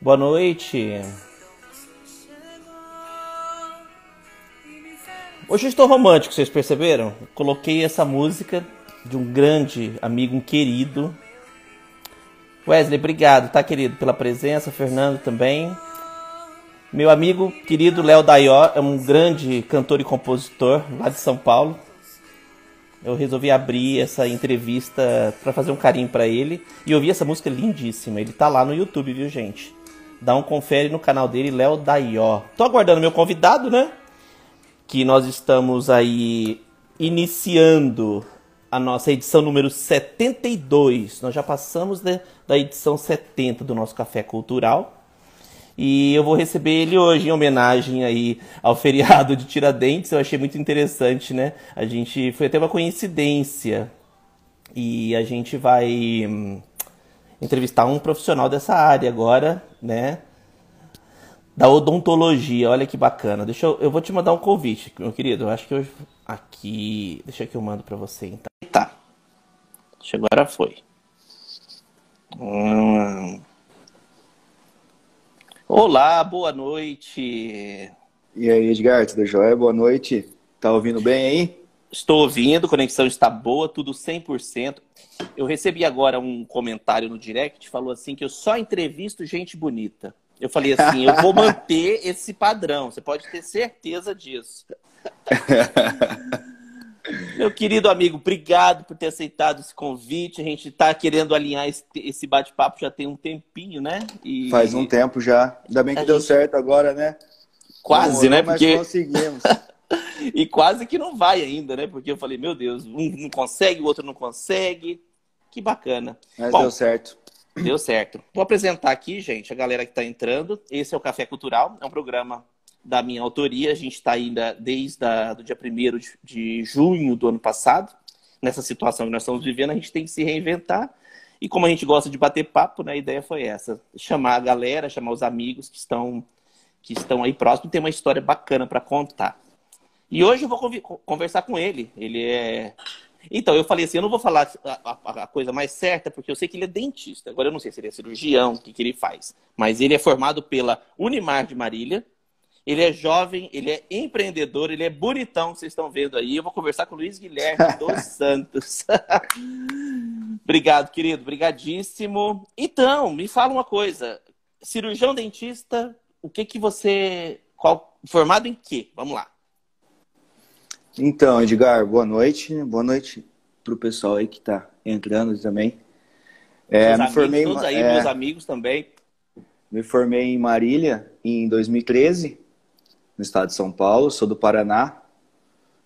Boa noite. Hoje eu estou romântico, vocês perceberam? Coloquei essa música de um grande amigo, um querido. Wesley, obrigado, tá, querido, pela presença. Fernando também. Meu amigo querido Léo Daió é um grande cantor e compositor lá de São Paulo. Eu resolvi abrir essa entrevista para fazer um carinho para ele e ouvir essa música lindíssima. Ele tá lá no YouTube, viu, gente? Dá um confere no canal dele, Léo Daió. Tô aguardando meu convidado, né? que nós estamos aí iniciando a nossa edição número 72. Nós já passamos de, da edição 70 do nosso Café Cultural. E eu vou receber ele hoje em homenagem aí ao feriado de Tiradentes. Eu achei muito interessante, né? A gente foi até uma coincidência. E a gente vai hum, entrevistar um profissional dessa área agora, né? da odontologia. Olha que bacana. Deixa eu, eu vou te mandar um convite, meu querido. Eu acho que eu aqui, deixa que eu mando para você então. Tá. Deixa agora foi. Hum. Olá, boa noite. E aí, Edgar, tudo jóia? Boa noite. Tá ouvindo bem aí? Estou ouvindo, conexão está boa, tudo 100%. Eu recebi agora um comentário no direct, falou assim que eu só entrevisto gente bonita. Eu falei assim, eu vou manter esse padrão, você pode ter certeza disso. Meu querido amigo, obrigado por ter aceitado esse convite. A gente está querendo alinhar esse, bate-papo já tem um tempinho, né? E... Faz um tempo já. Ainda bem que a deu gente... certo agora, né? Quase, né? Porque conseguimos. e quase que não vai ainda, né? Porque eu falei, meu Deus, um não consegue, o outro não consegue. Que bacana. Mas Bom, deu certo. Deu certo. Vou apresentar aqui, gente, a galera que está entrando. Esse é o Café Cultural, é um programa da minha autoria. A gente está ainda desde o dia 1 de, junho do ano passado. Nessa situação que nós estamos vivendo, a gente tem que se reinventar. E como a gente gosta de bater papo, né, a ideia foi essa: chamar a galera, chamar os amigos que estão, que estão aí próximos, tem uma história bacana para contar. E hoje eu vou conversar com ele. Ele é então, eu falei assim, eu não vou falar a, a, a, coisa mais certa, porque eu sei que ele é dentista. Agora, eu não sei se ele é cirurgião, o que, que ele faz. Mas ele é formado pela Unimar de Marília. Ele é jovem, ele é empreendedor, ele é bonitão, vocês estão vendo aí. Eu vou conversar com o Luiz Guilherme dos Santos. Obrigado, querido. Obrigadíssimo. Então, me fala uma coisa. Cirurgião dentista, o que que você... Qual, formado em quê? Vamos lá. Então, Edgar, boa noite. Boa noite para o pessoal aí que está entrando também. É, me formei todos aí, é, meus amigos também. Me formei em Marília em 2013, no estado de São Paulo. Sou do Paraná,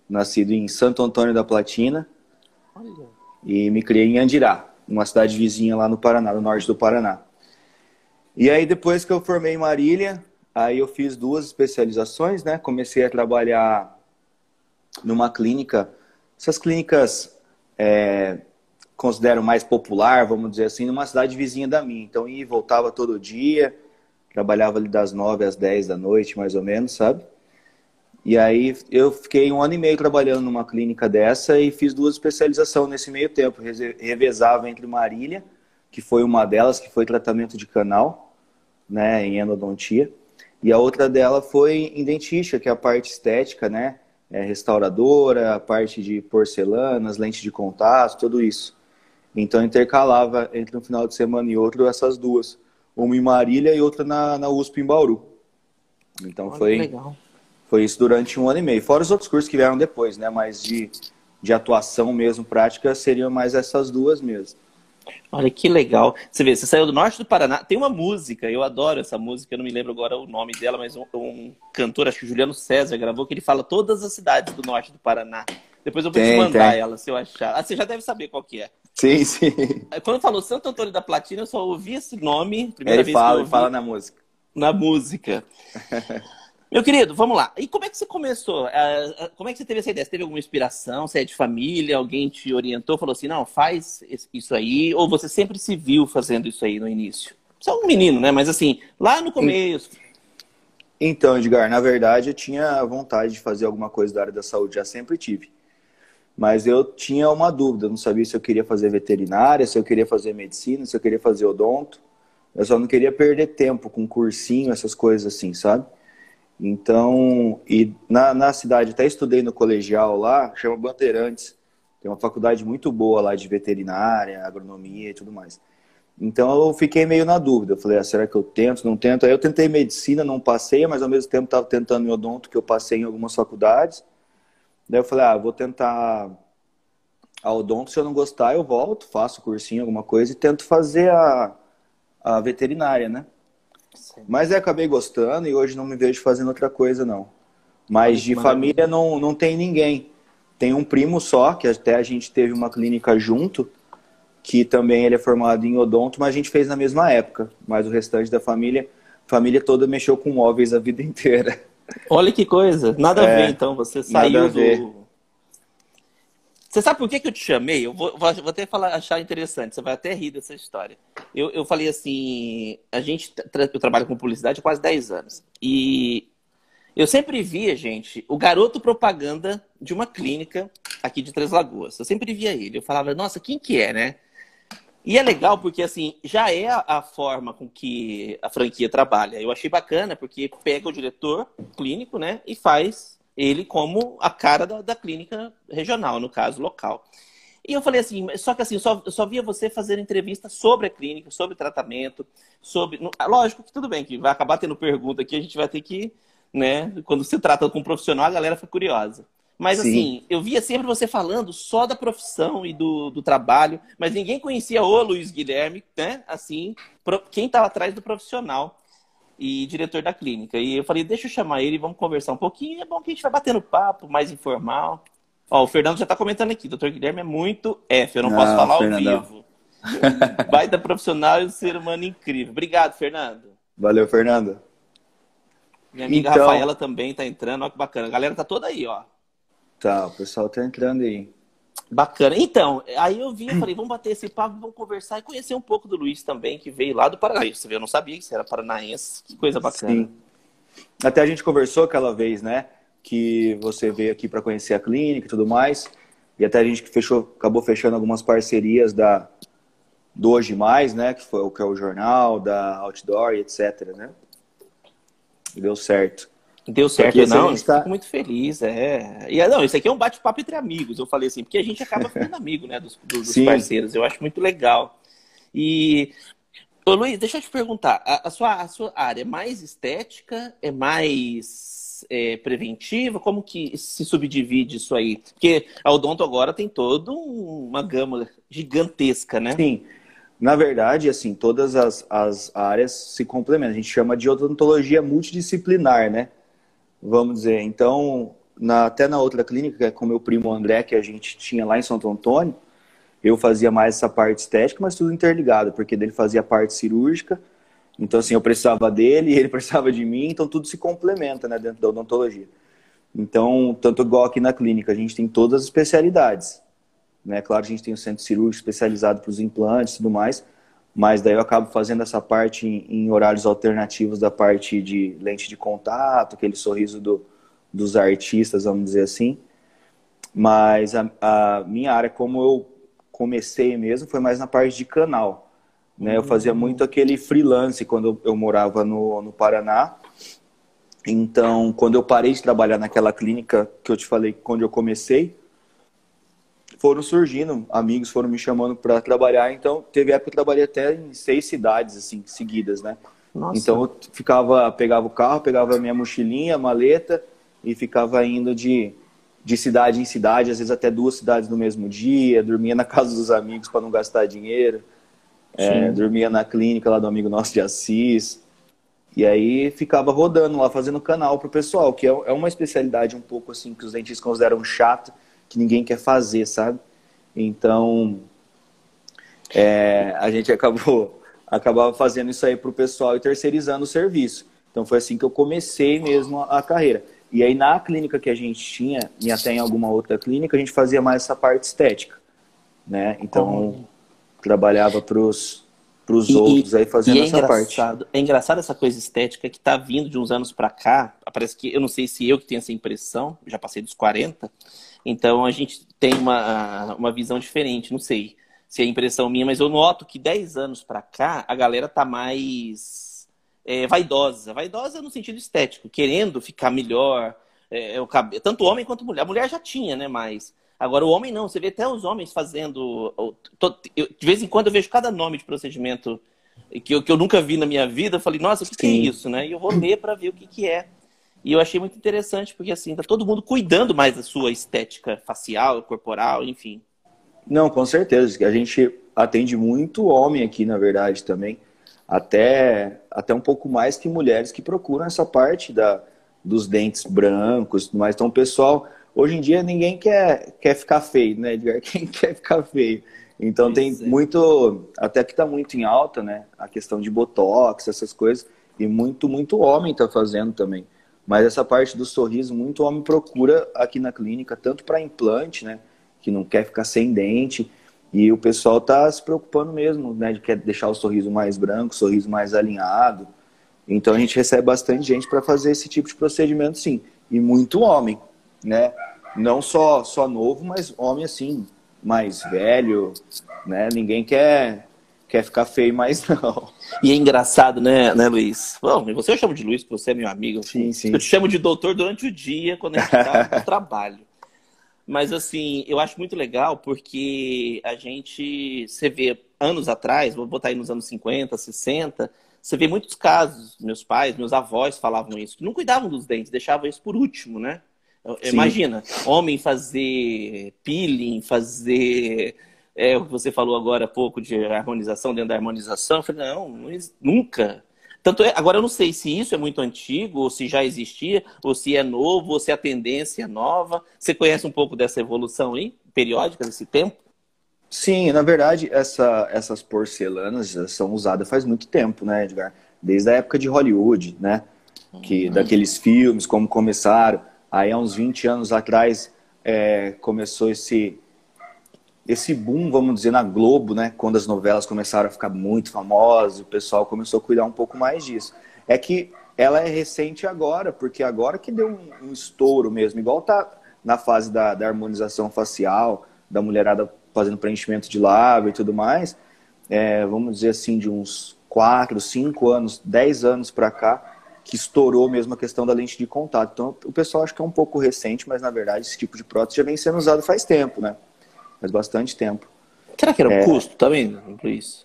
nascido em Santo Antônio da Platina. Olha. E me criei em Andirá, uma cidade vizinha lá no Paraná, no norte do Paraná. E aí, depois que eu formei em Marília, aí eu fiz duas especializações, né? Comecei a trabalhar numa clínica, essas clínicas é, considero mais popular, vamos dizer assim, numa cidade vizinha da minha. Então ia e voltava todo dia, trabalhava ali das nove às dez da noite, mais ou menos, sabe? E aí eu fiquei um ano e meio trabalhando numa clínica dessa e fiz duas especializações nesse meio tempo. Revezava entre Marília, que foi uma delas, que foi tratamento de canal, né, em endodontia. E a outra dela foi em dentística, que é a parte estética, né? é, restauradora, a parte de porcelanas, lentes de contato, tudo isso. Então intercalava entre um final de semana e outro essas duas, uma em Marília e outra na, na USP em Bauru. Então Olha, foi legal. foi isso durante um ano e meio. Fora os outros cursos que vieram depois, né? Mas de, de atuação mesmo prática seriam mais essas duas mesmo. Olha que legal. Você vê, você saiu do norte do Paraná. Tem uma música, eu adoro essa música, eu não me lembro agora o nome dela, mas um, um cantor, acho que o Juliano César gravou, que ele fala todas as cidades do norte do Paraná. Depois eu vou tem, te mandar tem. ela, se eu achar. Ah, você já deve saber qual que é. Sim, sim. Quando falou Santo Antônio da Platina, eu só ouvi esse nome. Primeira ele vez fala, que eu ouvi, ele fala na música. Na música. Meu querido, vamos lá. E como é que você começou? É, é, como é que você teve essa ideia? Você teve alguma inspiração? Você é de família? Alguém te orientou? Falou assim, não, faz isso aí? Ou você sempre se viu fazendo isso aí no início? Você é um menino, né? Mas assim, lá no começo. Então, Edgar, na verdade eu tinha vontade de fazer alguma coisa da área da saúde, já sempre tive. Mas eu tinha uma dúvida, não sabia se eu queria fazer veterinária, se eu queria fazer medicina, se eu queria fazer odonto. Eu só não queria perder tempo com cursinho, essas coisas assim, sabe? Então, e na, na cidade, até estudei no colegial lá, chama Bandeirantes. Tem uma faculdade muito boa lá de veterinária, agronomia e tudo mais. Então eu fiquei meio na dúvida. Eu falei, ah, será que eu tento, não tento? Aí eu tentei medicina, não passei, mas ao mesmo tempo estava tentando em odonto, que eu passei em algumas faculdades. Daí eu falei, ah, vou tentar a odonto, se eu não gostar eu volto, faço cursinho, alguma coisa e tento fazer a, a veterinária, né? Sim. Mas eu acabei gostando e hoje não me vejo fazendo outra coisa, não. Mas de família não, não tem ninguém. Tem um primo só, que até a gente teve uma clínica junto, que também ele é formado em odonto, mas a gente fez na mesma época. Mas o restante da família, família toda mexeu com móveis a vida inteira. Olha que coisa. Nada é, a ver, então. Você saiu do. Você sabe por que, que eu te chamei? Eu vou, vou até falar, achar interessante. Você vai até rir dessa história. Eu, eu falei assim: a gente, eu trabalho com publicidade há quase 10 anos. E eu sempre via, gente, o garoto propaganda de uma clínica aqui de Três Lagoas. Eu sempre via ele. Eu falava, nossa, quem que é, né? E é legal porque, assim, já é a, forma com que a franquia trabalha. Eu achei bacana porque pega o diretor clínico, né, e faz ele como a cara da, da clínica regional, no caso, local. E eu falei assim, só que assim, só, só via você fazer entrevista sobre a clínica, sobre tratamento, sobre. Lógico que tudo bem, que vai acabar tendo pergunta aqui, a gente vai ter que, né, quando se trata com um profissional, a galera fica curiosa. Mas Sim. assim, eu via sempre você falando só da profissão e do, do trabalho, mas ninguém conhecia o Luiz Guilherme, né? Assim, quem estava atrás do profissional e diretor da clínica. E eu falei, deixa eu chamar ele, vamos conversar um pouquinho. É bom que a gente vai batendo papo, mais informal. Ó, o Fernando já está comentando aqui, doutor Guilherme é muito F, eu não, não posso falar Fernandão. ao vivo. Baita profissional e um ser humano incrível. Obrigado, Fernando. Valeu, Fernando. Minha amiga então... Rafaela também está entrando, olha que bacana. A galera tá toda aí, ó. Tá, o pessoal tá entrando aí. Bacana. Então, aí eu vi, falei, vamos bater esse papo, vamos conversar e conhecer um pouco do Luiz também, que veio lá do Paraná. Você vê, eu não sabia que você era paranaense. Que coisa bacana. Sim. Até a gente conversou aquela vez, né? Que você veio aqui para conhecer a clínica e tudo mais. E até a gente fechou, acabou fechando algumas parcerias da do Hoje Mais, né? Que foi o que é o jornal, da Outdoor etc, né? E deu certo. Deu certo, porque não, está... fico muito feliz, é. E não, isso aqui é um bate-papo entre amigos, eu falei assim, porque a gente acaba ficando amigo, né, dos, dos parceiros, eu acho muito legal. E, ô Luiz, deixa eu te perguntar, a, a sua, a sua área é mais estética, é mais é, preventiva, como que se subdivide isso aí? Porque a Odonto agora tem toda uma gama gigantesca, né? Sim, na verdade, assim, todas as, as áreas se complementam, a gente chama de odontologia multidisciplinar, né? Vamos dizer. Então, na, até na outra clínica, com meu primo André, que a gente tinha lá em Santo Antônio, eu fazia mais essa parte estética, mas tudo interligado, porque dele fazia a parte cirúrgica. Então, assim, eu precisava dele, ele precisava de mim, então tudo se complementa, né, dentro da odontologia. Então, tanto igual aqui na clínica, a gente tem todas as especialidades. Né? Claro, a gente tem o centro cirúrgico especializado para os implantes e tudo mais, mas daí eu acabo fazendo essa parte em, em, horários alternativos da parte de lente de contato, aquele sorriso do, dos artistas, vamos dizer assim. Mas a, a, minha área, como eu comecei mesmo, foi mais na parte de canal. Né? Eu fazia muito aquele freelance quando eu, eu morava no, no Paraná. Então, quando eu parei de trabalhar naquela clínica que eu te falei, quando eu comecei, foram surgindo, amigos foram me chamando para trabalhar, então teve época que eu trabalhei até em seis cidades, assim, seguidas, né? Nossa. Então eu ficava, pegava o carro, pegava a minha mochilinha, maleta e ficava indo de, de cidade em cidade, às vezes até duas cidades no mesmo dia, dormia na casa dos amigos para não gastar dinheiro, é, dormia na clínica lá do amigo nosso de Assis, e aí ficava rodando lá, fazendo canal pro pessoal, que é, é uma especialidade um pouco assim que os dentistas consideram chato, que ninguém quer fazer, sabe? Então, é, a gente acabou acabava fazendo isso aí para o pessoal e terceirizando o serviço. Então foi assim que eu comecei mesmo a, a, carreira. E aí na clínica que a gente tinha, e até em alguma outra clínica, a gente fazia mais essa parte estética. Né? Então, trabalhava para os para os outros aí fazendo é essa parte. É engraçado essa coisa estética que está vindo de uns anos para cá. Parece que eu não sei se eu que tenho essa impressão, já passei dos 40, então a gente tem uma, uma visão diferente, não sei se é impressão minha, mas eu noto que 10 anos para cá a galera tá mais é, vaidosa. Vaidosa no sentido estético, querendo ficar melhor. É, o cabelo, tanto homem quanto mulher. A mulher já tinha, né? Mas agora o homem não. Você vê até os homens fazendo. de vez em quando eu vejo cada nome de procedimento que eu, que eu nunca vi na minha vida. Eu falei, nossa, o que, que é isso, né? E eu vou ler para ver o que, que é. E eu achei muito interessante, porque assim, tá todo mundo cuidando mais da sua estética facial, corporal, enfim. Não, com certeza. A gente atende muito homem aqui, na verdade, também. Até, até um pouco mais que mulheres que procuram essa parte da, dos dentes brancos mas Então, pessoal, hoje em dia ninguém quer, quer ficar feio, né, Edgar? Quem quer ficar feio? Então pois tem é. muito, até que está muito em alta, né? A questão de botox, essas coisas. E muito, muito homem está fazendo também. Mas essa parte do sorriso, muito homem procura aqui na clínica, tanto para implante, né? Que não quer ficar sem dente. E o pessoal tá se preocupando mesmo, né? De quer deixar o sorriso mais branco, sorriso mais alinhado. Então a gente recebe bastante gente para fazer esse tipo de procedimento, sim. E muito homem, né? Não só, só novo, mas homem assim, mais velho, né? Ninguém quer quer ficar feio mais não. E é engraçado, né, né, Luiz? Bom, você eu chamo de Luiz, porque você é meu amigo. Sim, sim. Eu te chamo de doutor durante o dia, quando a gente está no trabalho. Mas, assim, eu acho muito legal porque a gente, você vê anos atrás, vou botar aí nos anos 50, 60, você vê muitos casos, meus pais, meus avós falavam isso, que não cuidavam dos dentes, deixavam isso por último, né? Sim. Imagina, homem fazer peeling, fazer é, o que você falou agora há pouco de harmonização dentro da harmonização. Eu falei, não, nunca. Tanto é, agora eu não sei se isso é muito antigo, ou se já existia, ou se é novo, ou se a tendência é nova. Você conhece um pouco dessa evolução aí, periódica, desse tempo? Sim, na verdade, essa, essas porcelanas já são usadas faz muito tempo, né, Edgar? Desde a época de Hollywood, né? Que, uhum. Daqueles filmes, como começaram. Aí, há uns 20 anos atrás, é, começou esse, esse boom, vamos dizer, na Globo, né? Quando as novelas começaram a ficar muito famosas, o pessoal começou a cuidar um pouco mais disso. É que ela é recente agora, porque agora que deu um, um estouro mesmo, igual tá na fase da, da, harmonização facial, da mulherada fazendo preenchimento de lábio e tudo mais, é, vamos dizer assim, de uns 4, 5 anos, 10 anos para cá, que estourou mesmo a questão da lente de contato. Então, o pessoal acha que é um pouco recente, mas na verdade esse tipo de prótese já vem sendo usado faz tempo, né? Faz bastante tempo. Será que era o é... custo também, Luiz?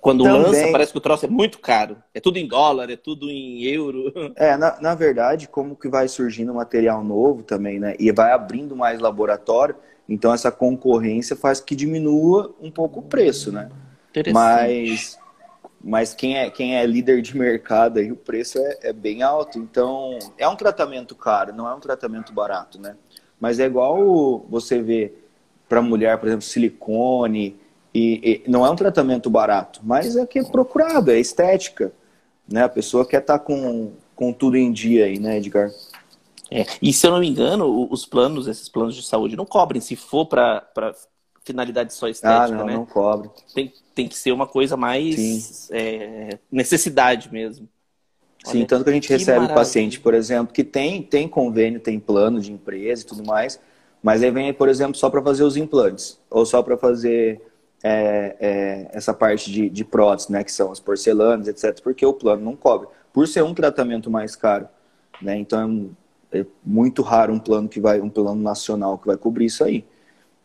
Quando também... lança, parece que o troço é muito caro. É tudo em dólar, é tudo em euro. É, na, na verdade, como que vai surgindo material novo também, né? E vai abrindo mais laboratório, então essa concorrência faz que diminua um pouco o preço, né? Mas, mas quem, é, quem é líder de mercado aí, o preço é, é bem alto. Então, é um tratamento caro, não é um tratamento barato, né? Mas é igual você ver para mulher, por exemplo, silicone. E, e, não é um tratamento barato, mas é que é procurado, é estética. Né? A pessoa quer estar tá com, com tudo em dia aí, né, Edgar? É. E se eu não me engano, os planos, esses planos de saúde, não cobrem. Se for para finalidade só estética, ah, não, né? Não cobre. Tem, tem que ser uma coisa mais é, necessidade mesmo. Sim, Olha, tanto que a gente que recebe maravilha. paciente, por exemplo, que tem, tem convênio, tem plano de empresa e tudo mais, mas aí vem, por exemplo, só para fazer os implantes, ou só para fazer é, é, essa parte de, de prótese, né, que são as porcelanas, etc., porque o plano não cobre. Por ser um tratamento mais caro, né, então é, é muito raro um plano que vai, um plano nacional que vai cobrir isso aí.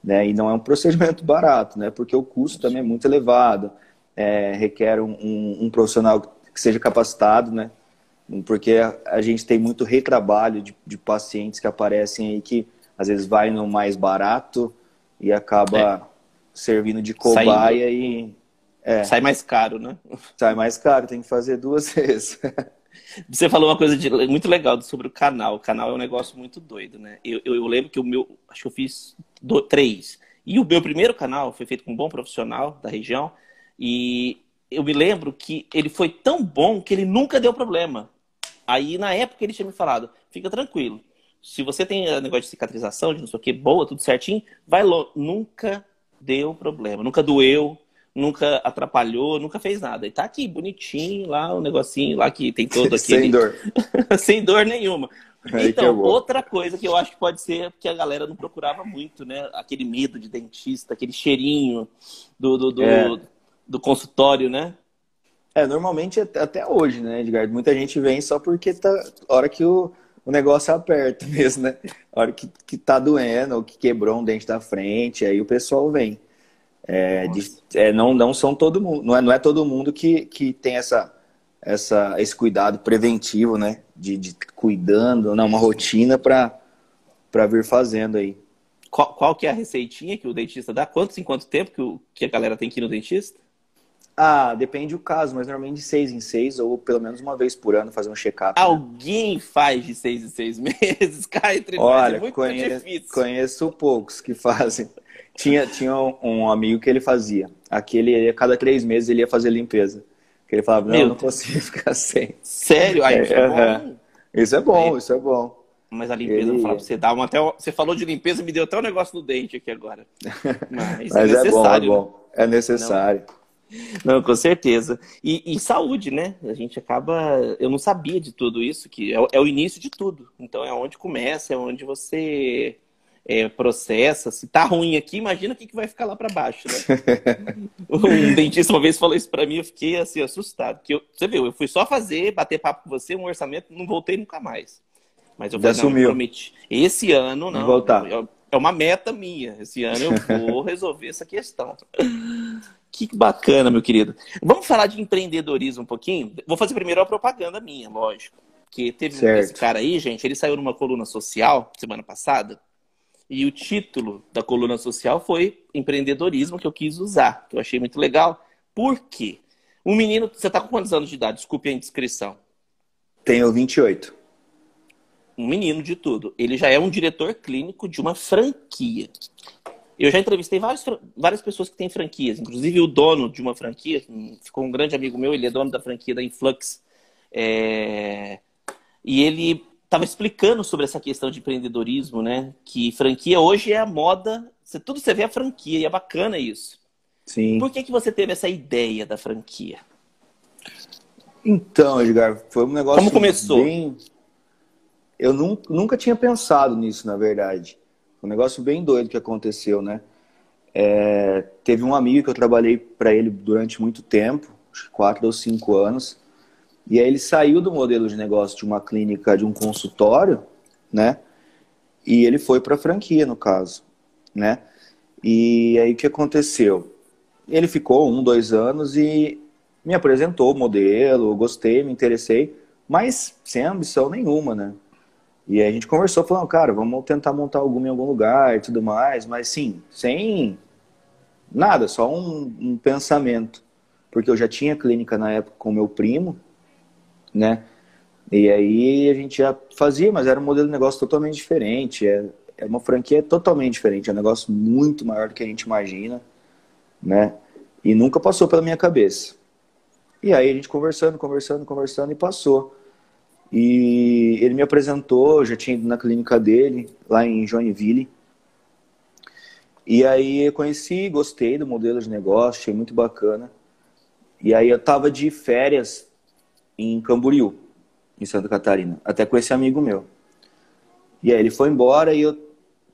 Né, e não é um procedimento barato, né, porque o custo também é muito elevado, é, requer um, um, um, profissional que seja capacitado, né, porque a, a gente tem muito retrabalho de, de pacientes que aparecem aí que às vezes vai no mais barato e acaba é. servindo de cobaia e. É, sai mais caro, né? Sai mais caro, tem que fazer duas vezes. Você falou uma coisa de, muito legal sobre o canal. O canal é um negócio muito doido, né? Eu, eu, eu lembro que o meu. Acho que eu fiz do, três. E o meu primeiro canal foi feito com um bom profissional da região. E eu me lembro que ele foi tão bom que ele nunca deu problema. Aí, na época, ele tinha me falado: fica tranquilo, se você tem negócio de cicatrização, de não sei o que, boa, tudo certinho, vai logo. Nunca deu problema, nunca doeu, nunca atrapalhou, nunca fez nada. E tá aqui, bonitinho, lá, o um negocinho lá que tem todo aquele... Sem dor. Sem dor nenhuma. Aí então, é outra coisa que eu acho que pode ser que a galera não procurava muito, né? Aquele medo de dentista, aquele cheirinho do, do, do, é. do consultório, né? É, normalmente até hoje, né, Edgar? Muita gente vem só porque tá a hora que o, o negócio aperta mesmo, né? A hora que, que tá doendo ou que quebrou um dente da frente, aí o pessoal vem. É, de, é, não, não são todo mundo, não é, não é todo mundo que, que tem essa, essa, esse cuidado preventivo, né? De, de cuidando, não, uma rotina para vir fazendo aí. Qual, qual que é a receitinha que o dentista dá? Quantos em quanto tempo que, o, que a galera tem que ir no dentista? Ah, depende do caso, mas normalmente de seis em seis, ou pelo menos uma vez por ano fazer um check-up. Né? Alguém faz de seis em seis meses? Cai entre Olha, nós, é muito conheço, difícil. Conheço poucos que fazem. Tinha, tinha um amigo que ele fazia. Aquele, a cada três meses ele ia fazer limpeza. Que ele falava, não, Meu não consigo ficar sem. Sério? Aí, é, é, Isso é bom, Aí, isso é bom. Mas a limpeza, ele... pra você dar uma até. Você falou de limpeza, me deu até um negócio no dente aqui agora. Mas, Mas é, necessário. É bom, é bom. É necessário. Não. Não, com certeza. E, e, saúde, né? A gente acaba. Eu não sabia de tudo isso, que é, é, o início de tudo. Então é onde começa, é onde você é, processa. Se tá ruim aqui, imagina o que, que vai ficar lá para baixo, né? um dentista uma vez falou isso para mim, eu fiquei assim, assustado. Que eu, você viu, eu fui só fazer, bater papo com você, um orçamento, não voltei nunca mais. Mas eu falei, Já não, eu prometi. Esse ano, não. voltar. é uma meta minha. Esse ano eu vou resolver essa questão. Que bacana, meu querido. Vamos falar de empreendedorismo um pouquinho? Vou fazer primeiro a propaganda minha, lógico. Que teve certo. esse cara aí, gente, ele saiu numa coluna social semana passada e o título da coluna social foi empreendedorismo, que eu quis usar, que eu achei muito legal. Por quê? Um menino, você está com quantos anos de idade? Desculpe a indiscrição. Tenho 28. Um menino de tudo. Ele já é um diretor clínico de uma franquia. Eu já entrevistei várias, várias pessoas que têm franquias, inclusive o dono de uma franquia, ficou um grande amigo meu, ele é dono da franquia da Influx. É... E ele estava explicando sobre essa questão de empreendedorismo, né? Que franquia hoje é a moda, você, tudo você vê a franquia, e é bacana isso. Sim. Por que, que você teve essa ideia da franquia? Então, Edgar, foi um negócio. Como começou? Bem... Eu nunca, nunca tinha pensado nisso, na verdade. Um negócio bem doido que aconteceu, né? É... teve um amigo que eu trabalhei para ele durante muito tempo, acho que quatro ou cinco anos. E aí ele saiu do modelo de negócio de uma clínica, de um consultório, né? E ele foi para franquia, no caso, né? E aí o que aconteceu? Ele ficou um, dois anos e me apresentou o modelo, gostei, me interessei, mas sem ambição nenhuma, né? E a gente conversou, falando, cara, vamos tentar montar alguma em algum lugar e tudo mais, mas sim, sem nada, só um, um pensamento. Porque eu já tinha clínica na época com meu primo, né? E aí a gente já fazia, mas era um modelo de negócio totalmente diferente. É, é uma franquia totalmente diferente, é um negócio muito maior do que a gente imagina, né? E nunca passou pela minha cabeça. E aí a gente conversando, conversando, conversando e passou. E ele me apresentou, já tinha ido na clínica dele, lá em Joinville. E aí eu conheci, gostei do modelo de negócio, achei muito bacana. E aí eu tava de férias em Camboriú, em Santa Catarina, até com esse amigo meu. E aí ele foi embora e eu,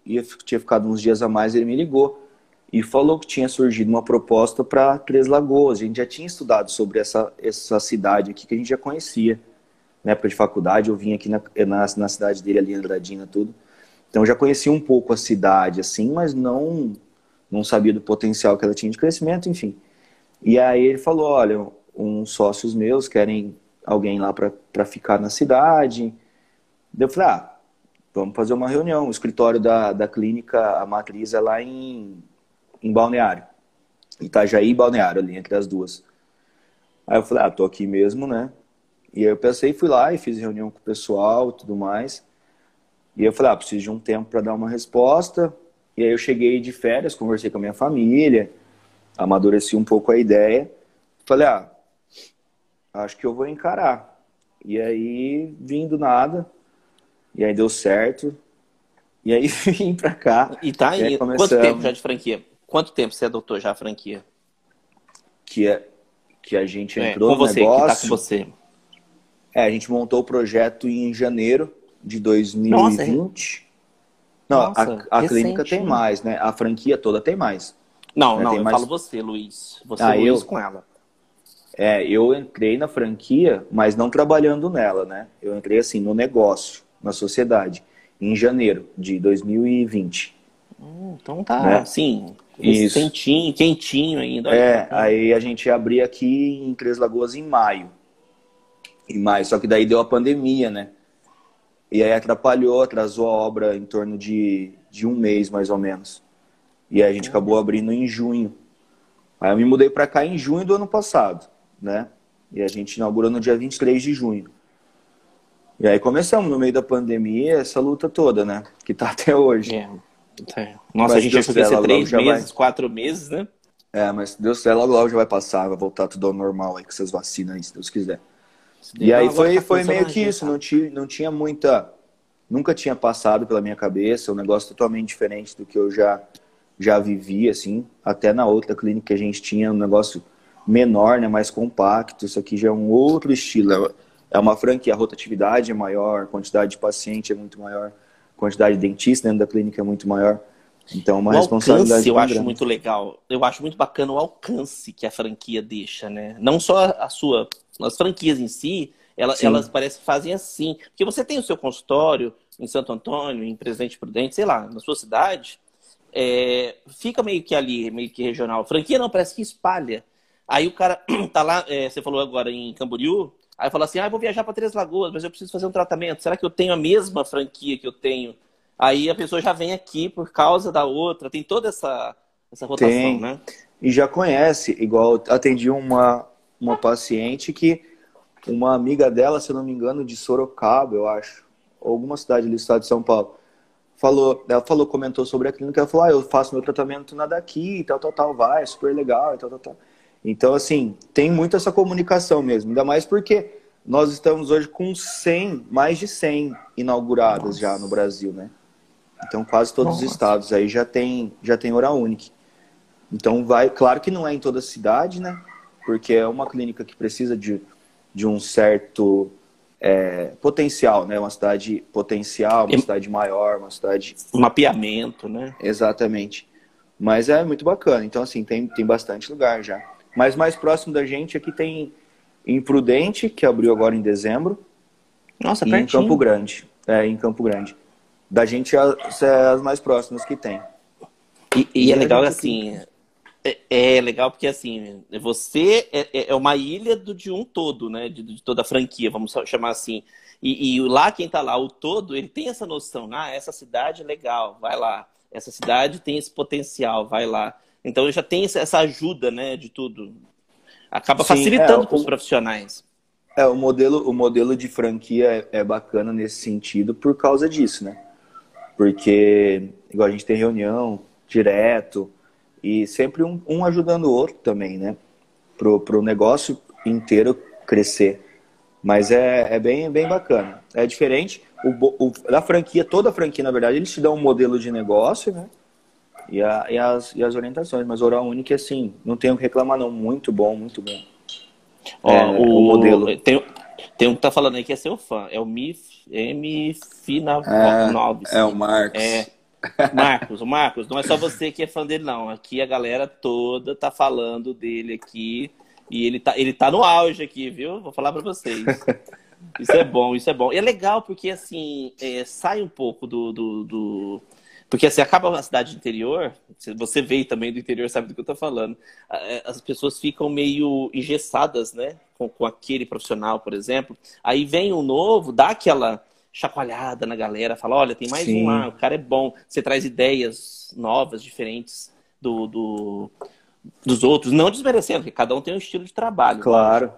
eu tinha ficado uns dias a mais, ele me ligou e falou que tinha surgido uma proposta para Três Lagoas. A gente já tinha estudado sobre essa, essa cidade aqui que a gente já conhecia. Na época de faculdade, eu vim aqui na, na, na cidade dele, ali em Andradina, tudo. Então já conhecia um pouco a cidade, assim, mas não, não sabia do potencial que ela tinha de crescimento, enfim. E aí ele falou, olha, uns sócios meus querem alguém lá para ficar na cidade. eu falei, ah, vamos fazer uma reunião. O escritório da, da clínica, a matriz é lá em, em Balneário. Itajaí e Balneário, ali entre as duas. Aí eu falei, ah, tô aqui mesmo, né? E aí eu pensei, fui lá e fiz reunião com o pessoal e tudo mais. E eu falei, ah, preciso de um tempo para dar uma resposta. E aí eu cheguei de férias, conversei com a minha família, amadureci um pouco a ideia. Falei, ah, acho que eu vou encarar. E aí, vindo nada, e aí deu certo. E aí vim pra cá. E tá aí, quanto tempo já de franquia? Quanto tempo você adotou já a franquia? que, é, que a gente é, entrou é, com no você, negócio. Que tá com você. É, a gente montou o projeto em janeiro de 2020. Nossa? Não, Nossa, a, a clínica tem mais, né? A franquia toda tem mais. Não, né? não, tem eu mais... falo você, Luiz. Você, ah, Luiz, eu... com ela. É, eu entrei na franquia, mas não trabalhando nela, né? Eu entrei assim no negócio, na sociedade, em janeiro de 2020. Hum, então tá, né? sim, Isso. quentinho, quentinho ainda. É, aí a gente abria aqui em Três Lagoas em maio. Em maio, só que daí deu a pandemia, né? E aí atrapalhou, atrasou a obra em torno de, de um mês, mais ou menos. E aí a gente acabou abrindo em junho. Aí eu me mudei para cá em junho do ano passado, né? E a gente inaugurou no dia 23 de junho. E aí começamos no meio da pandemia essa luta toda, né? Que tá até hoje. É. É. Nossa, mas a gente que ia ser três meses, vai... quatro meses, né? É, mas Deus quiser, logo, logo já vai passar, vai voltar tudo ao normal aí com essas vacinas aí, se Deus quiser. E aí foi, tá foi meio que isso, não tinha, não tinha muita. Nunca tinha passado pela minha cabeça, um negócio totalmente diferente do que eu já, já vivi, assim. Até na outra clínica que a gente tinha um negócio menor, né, mais compacto. Isso aqui já é um outro estilo. É uma franquia, a rotatividade é maior, a quantidade de paciente é muito maior, a quantidade de dentista dentro da clínica é muito maior. Então, uma o responsabilidade. Alcance, eu acho grande. muito legal. Eu acho muito bacana o alcance que a franquia deixa, né? Não só a sua as franquias em si, elas, elas parecem que fazem assim. Porque você tem o seu consultório em Santo Antônio, em Presidente Prudente, sei lá, na sua cidade, é, fica meio que ali, meio que regional. Franquia não, parece que espalha. Aí o cara tá lá, é, você falou agora em Camboriú, aí fala assim, ah, eu vou viajar para Três Lagoas, mas eu preciso fazer um tratamento. Será que eu tenho a mesma franquia que eu tenho? Aí a pessoa já vem aqui por causa da outra. Tem toda essa, essa rotação, tem. né? E já conhece, igual atendi uma, uma paciente que uma amiga dela, se eu não me engano, de Sorocaba, eu acho, ou alguma cidade do estado de São Paulo, falou, ela falou, comentou sobre a clínica, ela falou, ah, eu faço meu tratamento na daqui, tal, tal, tal, vai, super legal, e tal, tal, tal. Então, assim, tem muito essa comunicação mesmo, ainda mais porque nós estamos hoje com 100, mais de 100 inauguradas Nossa. já no Brasil, né? Então, quase todos Nossa. os estados aí já tem, já tem hora única. Então, vai, claro que não é em toda a cidade, né? Porque é uma clínica que precisa de, de um certo é, potencial, né? Uma cidade potencial, uma e... cidade maior, uma cidade... Mapeamento, né? Exatamente. Mas é muito bacana. Então, assim, tem, tem bastante lugar já. Mas mais próximo da gente aqui tem Imprudente, que abriu agora em dezembro. Nossa, e pertinho. em Campo Grande. É, em Campo Grande. Da gente, as, as mais próximas que tem. E, e, e é legal assim, é, é, legal porque, assim, você é, é, é uma ilha do, de um todo, né? De, de toda a franquia, vamos chamar assim. E, e, lá, quem tá lá, o todo, ele tem essa noção. Ah, essa cidade é legal, vai lá. Essa cidade tem esse potencial, vai lá. Então, já tem essa ajuda, né, de tudo. Acaba Sim, facilitando é, para os profissionais. É, o modelo, o modelo de franquia é, é bacana nesse sentido por causa disso, né? Porque, igual a gente tem reunião direto, e sempre um, um ajudando o outro também, né? Pro, pro negócio inteiro crescer. Mas é, é bem, bem bacana. É diferente. O, o, da franquia, toda a franquia, na verdade, eles te dão um modelo de negócio, né? E, a, e, as, e as orientações. Mas Oral Único, assim, não tenho que reclamar, não. Muito bom, muito bom. Ó, é, o, o, modelo. Tem, tem um que tá falando aí que é seu fã. É o MIF, M. Fina é. É o Marcos. É, Marcos, o Marcos, não é só você que é fã dele, não. Aqui a galera toda tá falando dele aqui. E ele tá, ele tá no auge aqui, viu? Vou falar para vocês. Isso é bom, isso é bom. E é legal porque, assim, é, sai um pouco do, do, do... Porque, assim, acaba uma cidade interior, você veio também do interior, sabe do que eu tô falando. É, as pessoas ficam meio engessadas, né? Com, com aquele profissional, por exemplo. Aí vem um novo, dá aquela chacoalhada na galera, fala, olha, tem mais Sim. um lá, o cara é bom. Você traz ideias novas, diferentes do, do dos outros, não desmerecendo, porque cada um tem um estilo de trabalho. Claro.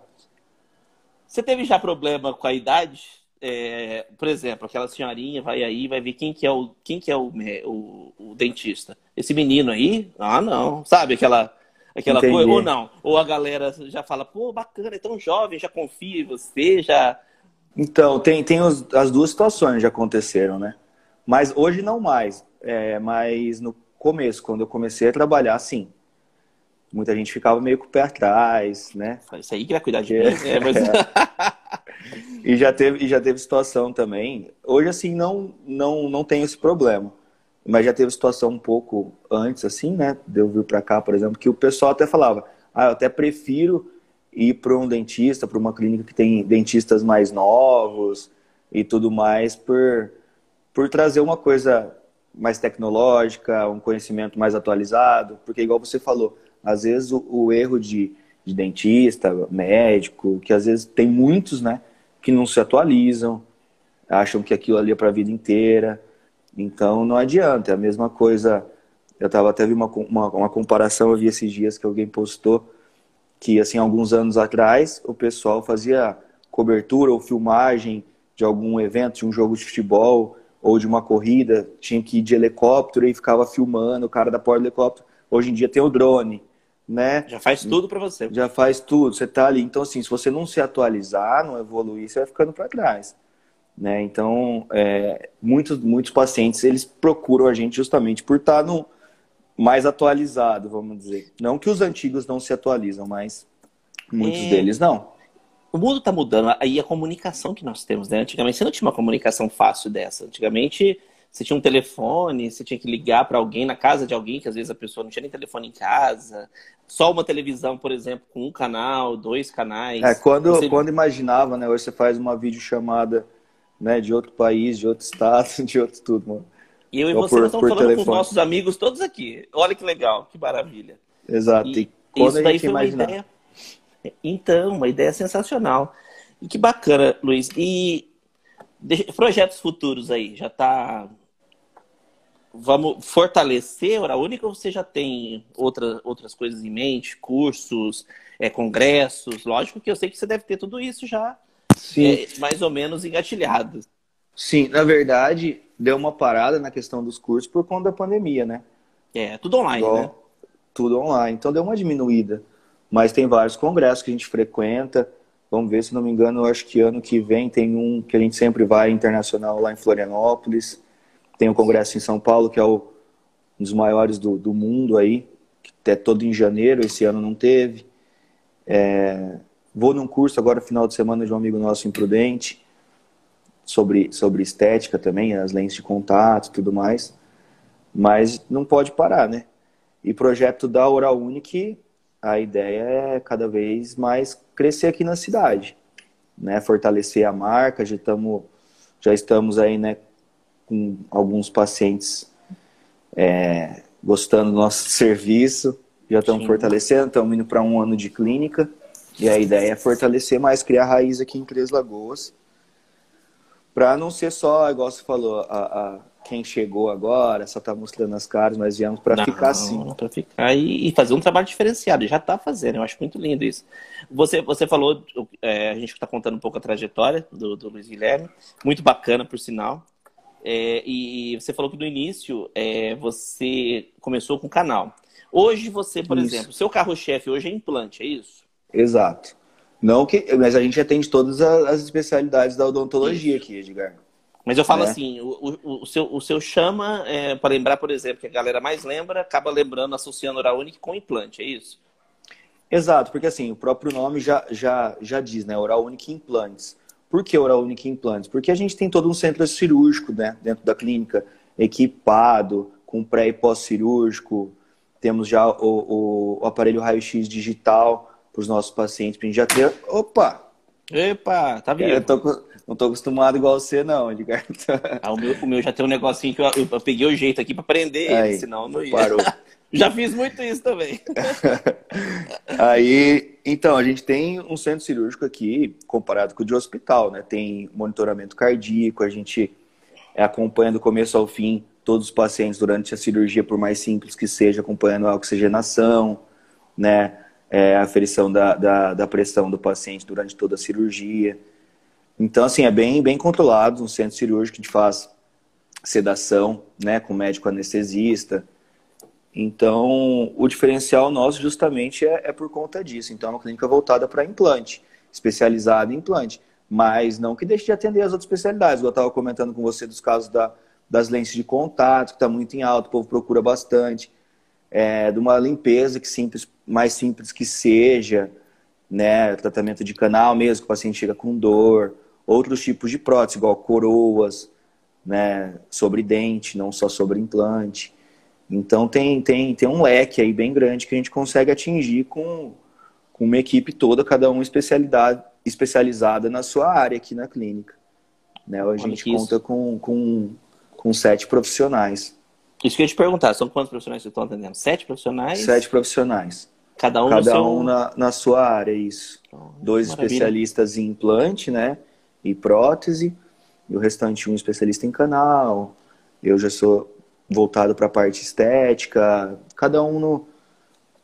Você teve já problema com a idade? É, por exemplo, aquela senhorinha vai aí, vai ver quem que é o, quem que é o, o, o dentista. Esse menino aí? Ah, não. Sabe aquela aquela coisa? Ou não? Ou a galera já fala, pô, bacana, é tão jovem, já confia em você, já então, tem, tem os, as duas situações já aconteceram, né? Mas hoje não mais. É, mas no começo, quando eu comecei a trabalhar, sim. muita gente ficava meio com o pé atrás, né? Isso aí que vai cuidar de mim. É, mas... e já teve, e já teve situação também. Hoje, assim, não, não, não tenho esse problema. Mas já teve situação um pouco antes, assim, né? De eu vir para cá, por exemplo, que o pessoal até falava: ah, eu até prefiro ir para um dentista, para uma clínica que tem dentistas mais novos e tudo mais, por, por trazer uma coisa mais tecnológica, um conhecimento mais atualizado. Porque, igual você falou, às vezes o, o erro de, de dentista, médico, que às vezes tem muitos, né? que não se atualizam, acham que aquilo ali é para a vida inteira. Então não adianta, é a mesma coisa. Eu estava até vi uma, uma, uma, comparação, eu vi esses dias que alguém postou que assim alguns anos atrás o pessoal fazia cobertura ou filmagem de algum evento, de um jogo de futebol ou de uma corrida, tinha que ir de helicóptero e ficava filmando o cara da porta do helicóptero. Hoje em dia tem o drone né? Já faz tudo para você. Já faz tudo, você tá ali. Então, assim, se você não se atualizar, não evoluir, você vai ficando para trás. Né? Então, é, muitos, muitos pacientes, eles procuram a gente justamente por estar tá no mais atualizado, vamos dizer. Não que os antigos não se atualizam, mas muitos é... deles não. O mundo está mudando, aí a comunicação que nós temos, né? Antigamente você não tinha uma comunicação fácil dessa. Antigamente você tinha um telefone, você tinha que ligar para alguém na casa de alguém, que às vezes a pessoa não tinha nem telefone em casa. Só uma televisão, por exemplo, com um canal, dois canais. É, quando, você... quando imaginava, né? Hoje você faz uma videochamada né, de outro país, de outro estado, de outro tudo, mano. E eu e você por, estamos falando telefone. com os nossos amigos todos aqui. Olha que legal, que maravilha. Exato. E, e isso daí foi imaginar? uma ideia. Então, uma ideia sensacional. E que bacana, Luiz. E projetos futuros aí, já está vamos fortalecer a Hora Única ou você já tem outra, outras coisas em mente, cursos, é, congressos? Lógico que eu sei que você deve ter tudo isso já é, mais ou menos engatilhado. Sim, na verdade, deu uma parada na questão dos cursos por conta da pandemia, né? É, tudo online, Igual, né? Tudo online, então deu uma diminuída. Mas tem vários congressos que a gente frequenta. Vamos ver, se não me engano, eu acho que ano que vem tem um que a gente sempre vai internacional lá em Florianópolis. Tem o Congresso em São Paulo, que é o, um dos maiores do, do mundo aí, que é todo em janeiro, esse ano não teve. É, vou num curso agora, final de semana, de um amigo nosso imprudente, sobre, sobre estética também, as lentes de contato e tudo mais. Mas não pode parar, né? E projeto da Oral Unique, a ideia é cada vez mais crescer aqui na cidade, né? Fortalecer a marca, já estamos, já estamos aí, né, com alguns pacientes é, gostando do nosso serviço, já estamos fortalecendo, estamos indo para um ano de clínica. E a ideia é fortalecer mais, criar raiz aqui em Três Lagoas. Para não ser só, igual você falou, a, a, quem chegou agora, só está mostrando as caras, mas viemos para ficar assim. Para ficar e, e, fazer um trabalho diferenciado. Já está fazendo, eu acho muito lindo isso. Você, você falou, é, a gente está contando um pouco a trajetória do, do Luiz Guilherme, muito bacana, por sinal. É, e você falou que no início é, você começou com canal. Hoje você, por isso. exemplo, seu carro-chefe hoje é implante, é isso? Exato. Não que, mas a gente atende todas as especialidades da odontologia isso. aqui, Edgar. Mas eu falo é. assim, o, o, o, seu, o seu chama, é, para lembrar, por exemplo, que a galera mais lembra, acaba lembrando, associando Oral Unique com implante, é isso? Exato, porque assim, o próprio nome já, já, já diz, né? Oral Unique Implantes. Por que Oral Unique Implantes? Porque a gente tem todo um centro cirúrgico né, dentro da clínica, equipado, com pré e pós-cirúrgico. Temos já o, o, o aparelho raio-x digital para os nossos pacientes, para a gente já ter. Opa! Epa, tá vendo? não estou acostumado igual você, não, Edgar. Ah, o, meu, o meu já tem um negocinho que eu, eu, eu peguei o jeito aqui para prender Aí, ele, senão não ia. Parou. Já fiz muito isso também. Aí, então, a gente tem um centro cirúrgico aqui, comparado com o de hospital, né? Tem monitoramento cardíaco, a gente acompanha do começo ao fim todos os pacientes durante a cirurgia, por mais simples que seja, acompanhando a oxigenação, né? É, a aferição da, da, da, pressão do paciente durante toda a cirurgia. Então, assim, é bem, bem controlado, um centro cirúrgico que faz sedação, né? Com médico anestesista, então, o diferencial nosso justamente é, é por conta disso. Então, é uma clínica voltada para implante, especializada em implante. Mas não que deixe de atender as outras especialidades. Eu estava comentando com você dos casos da, das lentes de contato, que está muito em alta, o povo procura bastante. É, de uma limpeza que simples, mais simples que seja, né? Tratamento de canal mesmo, que o paciente chega com dor, outros tipos de prótese, igual coroas, né? Sobre dente, não só sobre implante. Então tem, tem, tem um leque aí bem grande que a gente consegue atingir com, com uma equipe toda, cada um especialidade, especializada na sua área aqui na clínica. Né? A gente conta com, com, com sete profissionais. Isso que eu ia te perguntar, são quantos profissionais você está atendendo? Sete profissionais? Sete profissionais. Cada um, Cada um na, na sua área, isso. Oh, Dois maravilha. especialistas em implante, né? E prótese. E o restante um especialista em canal. Eu já sou voltado para a parte estética. Cada um no,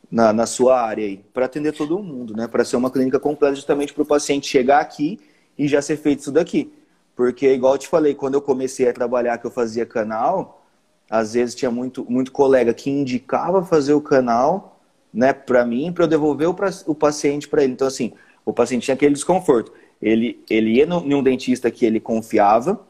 na, na sua área aí. Para atender todo mundo, né? Para ser uma clínica completa justamente para o paciente chegar aqui e já ser feito isso daqui. Porque, igual eu te falei, quando eu comecei a trabalhar, que eu fazia canal, às vezes tinha muito, muito colega que indicava fazer o canal, né, para mim, para eu devolver o, o paciente para ele. Então, assim, o paciente tinha aquele desconforto. Ele, ele ia no, em um dentista que ele confiava,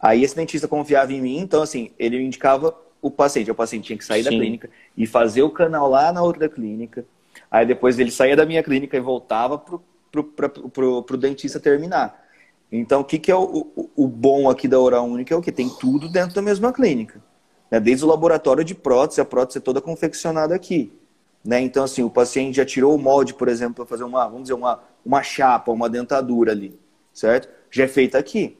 aí esse dentista confiava em mim, então, assim, ele indicava o paciente. O paciente tinha que sair Sim. da clínica e fazer o canal lá na outra clínica. Aí depois ele saía da minha clínica e voltava pro, pro, pro, pro, pro dentista terminar. Então, o que, que é o, o, o bom aqui da Oral Única? É o que? Tem tudo dentro da mesma clínica. Né? Desde o laboratório de prótese, a prótese é toda confeccionada aqui. Né? Então, assim, o paciente já tirou o molde, por exemplo, para fazer uma, vamos dizer, uma, uma chapa, uma dentadura ali, certo? Já é feita aqui.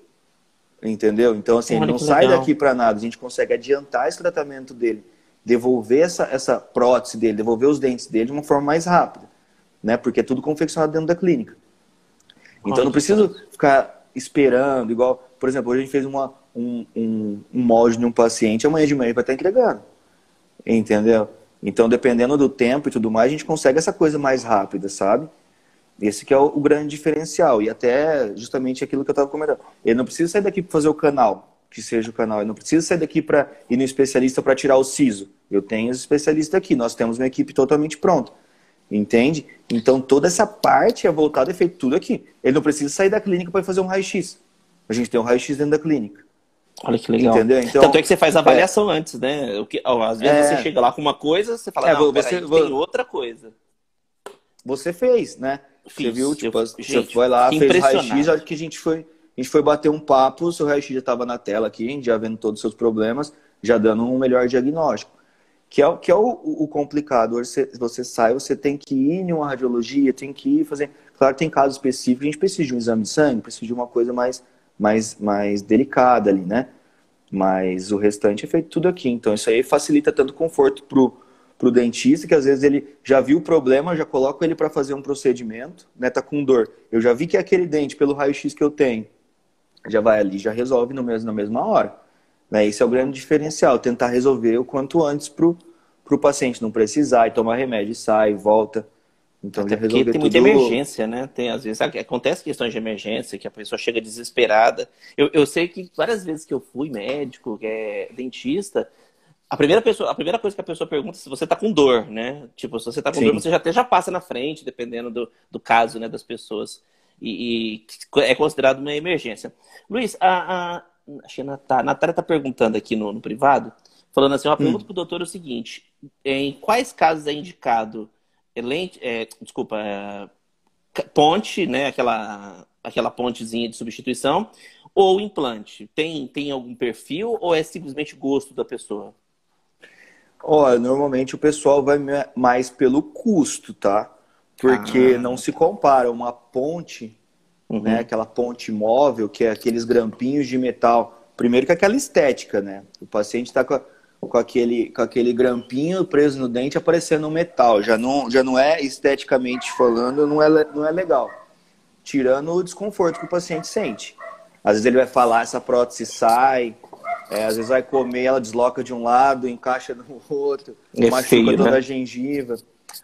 Entendeu? Então, assim, Olha ele não sai legal. daqui para nada. A gente consegue adiantar esse tratamento dele, devolver essa, essa prótese dele, devolver os dentes dele de uma forma mais rápida. Né? Porque é tudo confeccionado dentro da clínica. Então, Olha não preciso ficar esperando, igual, por exemplo, hoje a gente fez uma, um, um, um molde de um paciente, amanhã de manhã ele vai estar entregando. Entendeu? Então, dependendo do tempo e tudo mais, a gente consegue essa coisa mais rápida, sabe? Esse que é o, o grande diferencial. E até justamente aquilo que eu estava comentando. Ele não precisa sair daqui para fazer o canal, que seja o canal. Ele não precisa sair daqui para ir no especialista para tirar o siso. Eu tenho os especialistas aqui. Nós temos uma equipe totalmente pronta. Entende? Então toda essa parte é voltada e feito tudo aqui. Ele não precisa sair da clínica para fazer um raio-x. A gente tem um raio-x dentro da clínica. Olha que legal. Entendeu? Então, Tanto é que você faz a avaliação é, antes, né? O que, ó, às vezes é, você chega lá com uma coisa, você fala, é, não, você, peraí, tem outra coisa. Você fez, né? Fiz, você viu, tipo, eu, você gente, foi lá, fez raio-x, acho que a gente foi, a gente foi bater um papo, o seu raio-x já estava na tela aqui, já vendo todos os seus problemas, já dando um melhor diagnóstico. Que é, que é o, o complicado. Você, você sai, você tem que ir em uma radiologia, tem que ir fazer. Claro tem casos específicos, a gente precisa de um exame de sangue, precisa de uma coisa mais, mais, mais delicada ali, né? Mas o restante é feito tudo aqui. Então isso aí facilita tanto conforto pro, pro dentista, que às vezes ele já viu o problema, já coloca ele para fazer um procedimento, né? Tá com dor. Eu já vi que é aquele dente pelo raio-x que eu tenho. Já vai ali, já resolve no mesmo, na mesma hora. Né? Esse é o grande diferencial, tentar resolver o quanto antes para o paciente não precisar e tomar remédio, sai, volta. Então Até resolver tem muita tudo... emergência, né? Tem, às vezes acontece questões de emergência, que a pessoa chega desesperada. Eu, eu sei que várias vezes que eu fui médico, é, dentista, a primeira, pessoa, a primeira coisa que a pessoa pergunta é se você está com dor, né? Tipo, se você está com Sim. dor, você já até já passa na frente, dependendo do, do caso né, das pessoas. E, e é considerado uma emergência. Luiz, a, a, a Natália, está perguntando aqui no, no, privado, falando assim, uma pergunta hum. para o doutor é o seguinte, em quais casos é indicado lente, é, desculpa, é, ponte, né, aquela, aquela pontezinha de substituição, ou implante? Tem, tem algum perfil ou é simplesmente gosto da pessoa? Olha, normalmente o pessoal vai mais pelo custo, tá? Porque ah. não se compara uma ponte uhum. né? Aquela ponte móvel, que é aqueles grampinhos de metal. Primeiro que aquela estética, né? O paciente está com, com, aquele, com aquele grampinho preso no dente aparecendo um metal. Já não, já não é esteticamente falando, não é, não é legal. Tirando o desconforto que o paciente sente. Às vezes ele vai falar, essa prótese sai, é, às vezes vai comer, ela desloca de um lado, encaixa no outro, é machuca feio, toda né? a gengiva.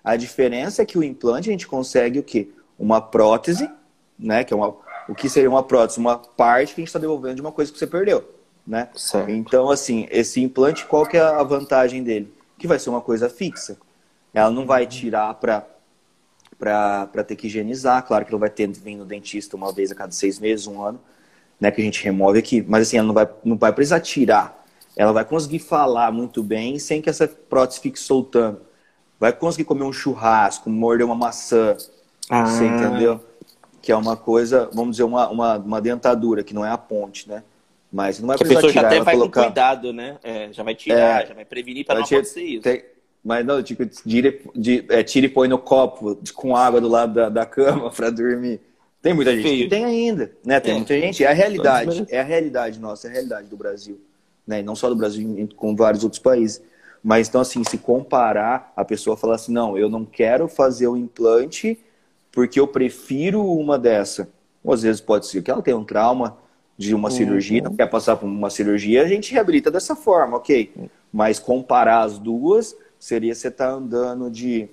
A diferença é que o implante a gente consegue o quê? Uma prótese né? Que é uma, o que seria uma prótese? Uma parte que a gente está devolvendo de uma coisa que você perdeu, né? Certo. Então, assim, esse implante, qual que é a vantagem dele? Que vai ser uma coisa fixa. Ela não vai tirar para para ter que higienizar. Claro que ela vai ter vir no dentista uma vez a cada seis meses, um ano, né? Que a gente remove aqui. Mas assim, ela não vai, não vai precisar tirar. ela vai conseguir falar muito bem sem que essa prótese fique soltando. Vai conseguir comer um churrasco, morder uma maçã. Ah. Você entendeu? Que é uma coisa, vamos dizer, uma, uma, uma dentadura, que não é a ponte, né? Mas não vai que precisar a pessoa tirar, já até vai colocar... com cuidado, né? É, já vai tirar, é, já vai prevenir para não acontecer isso. Tem... Mas não, tipo, tire, de, é, tire e põe no copo com água do lado da, da cama para dormir. Tem muita gente Feio. que tem ainda, né? Tem é. muita gente. É a realidade, é a realidade nossa, é a realidade do Brasil. Né? E não só do Brasil, com vários outros países. Mas então, assim, se comparar, a pessoa falar assim, não, eu não quero fazer o implante porque eu prefiro uma dessa. Ou às vezes pode ser que ela tenha um trauma de uma uhum. cirurgia, não quer passar por uma cirurgia, a gente reabilita dessa forma, ok. Mas comparar as duas seria você estar tá andando de,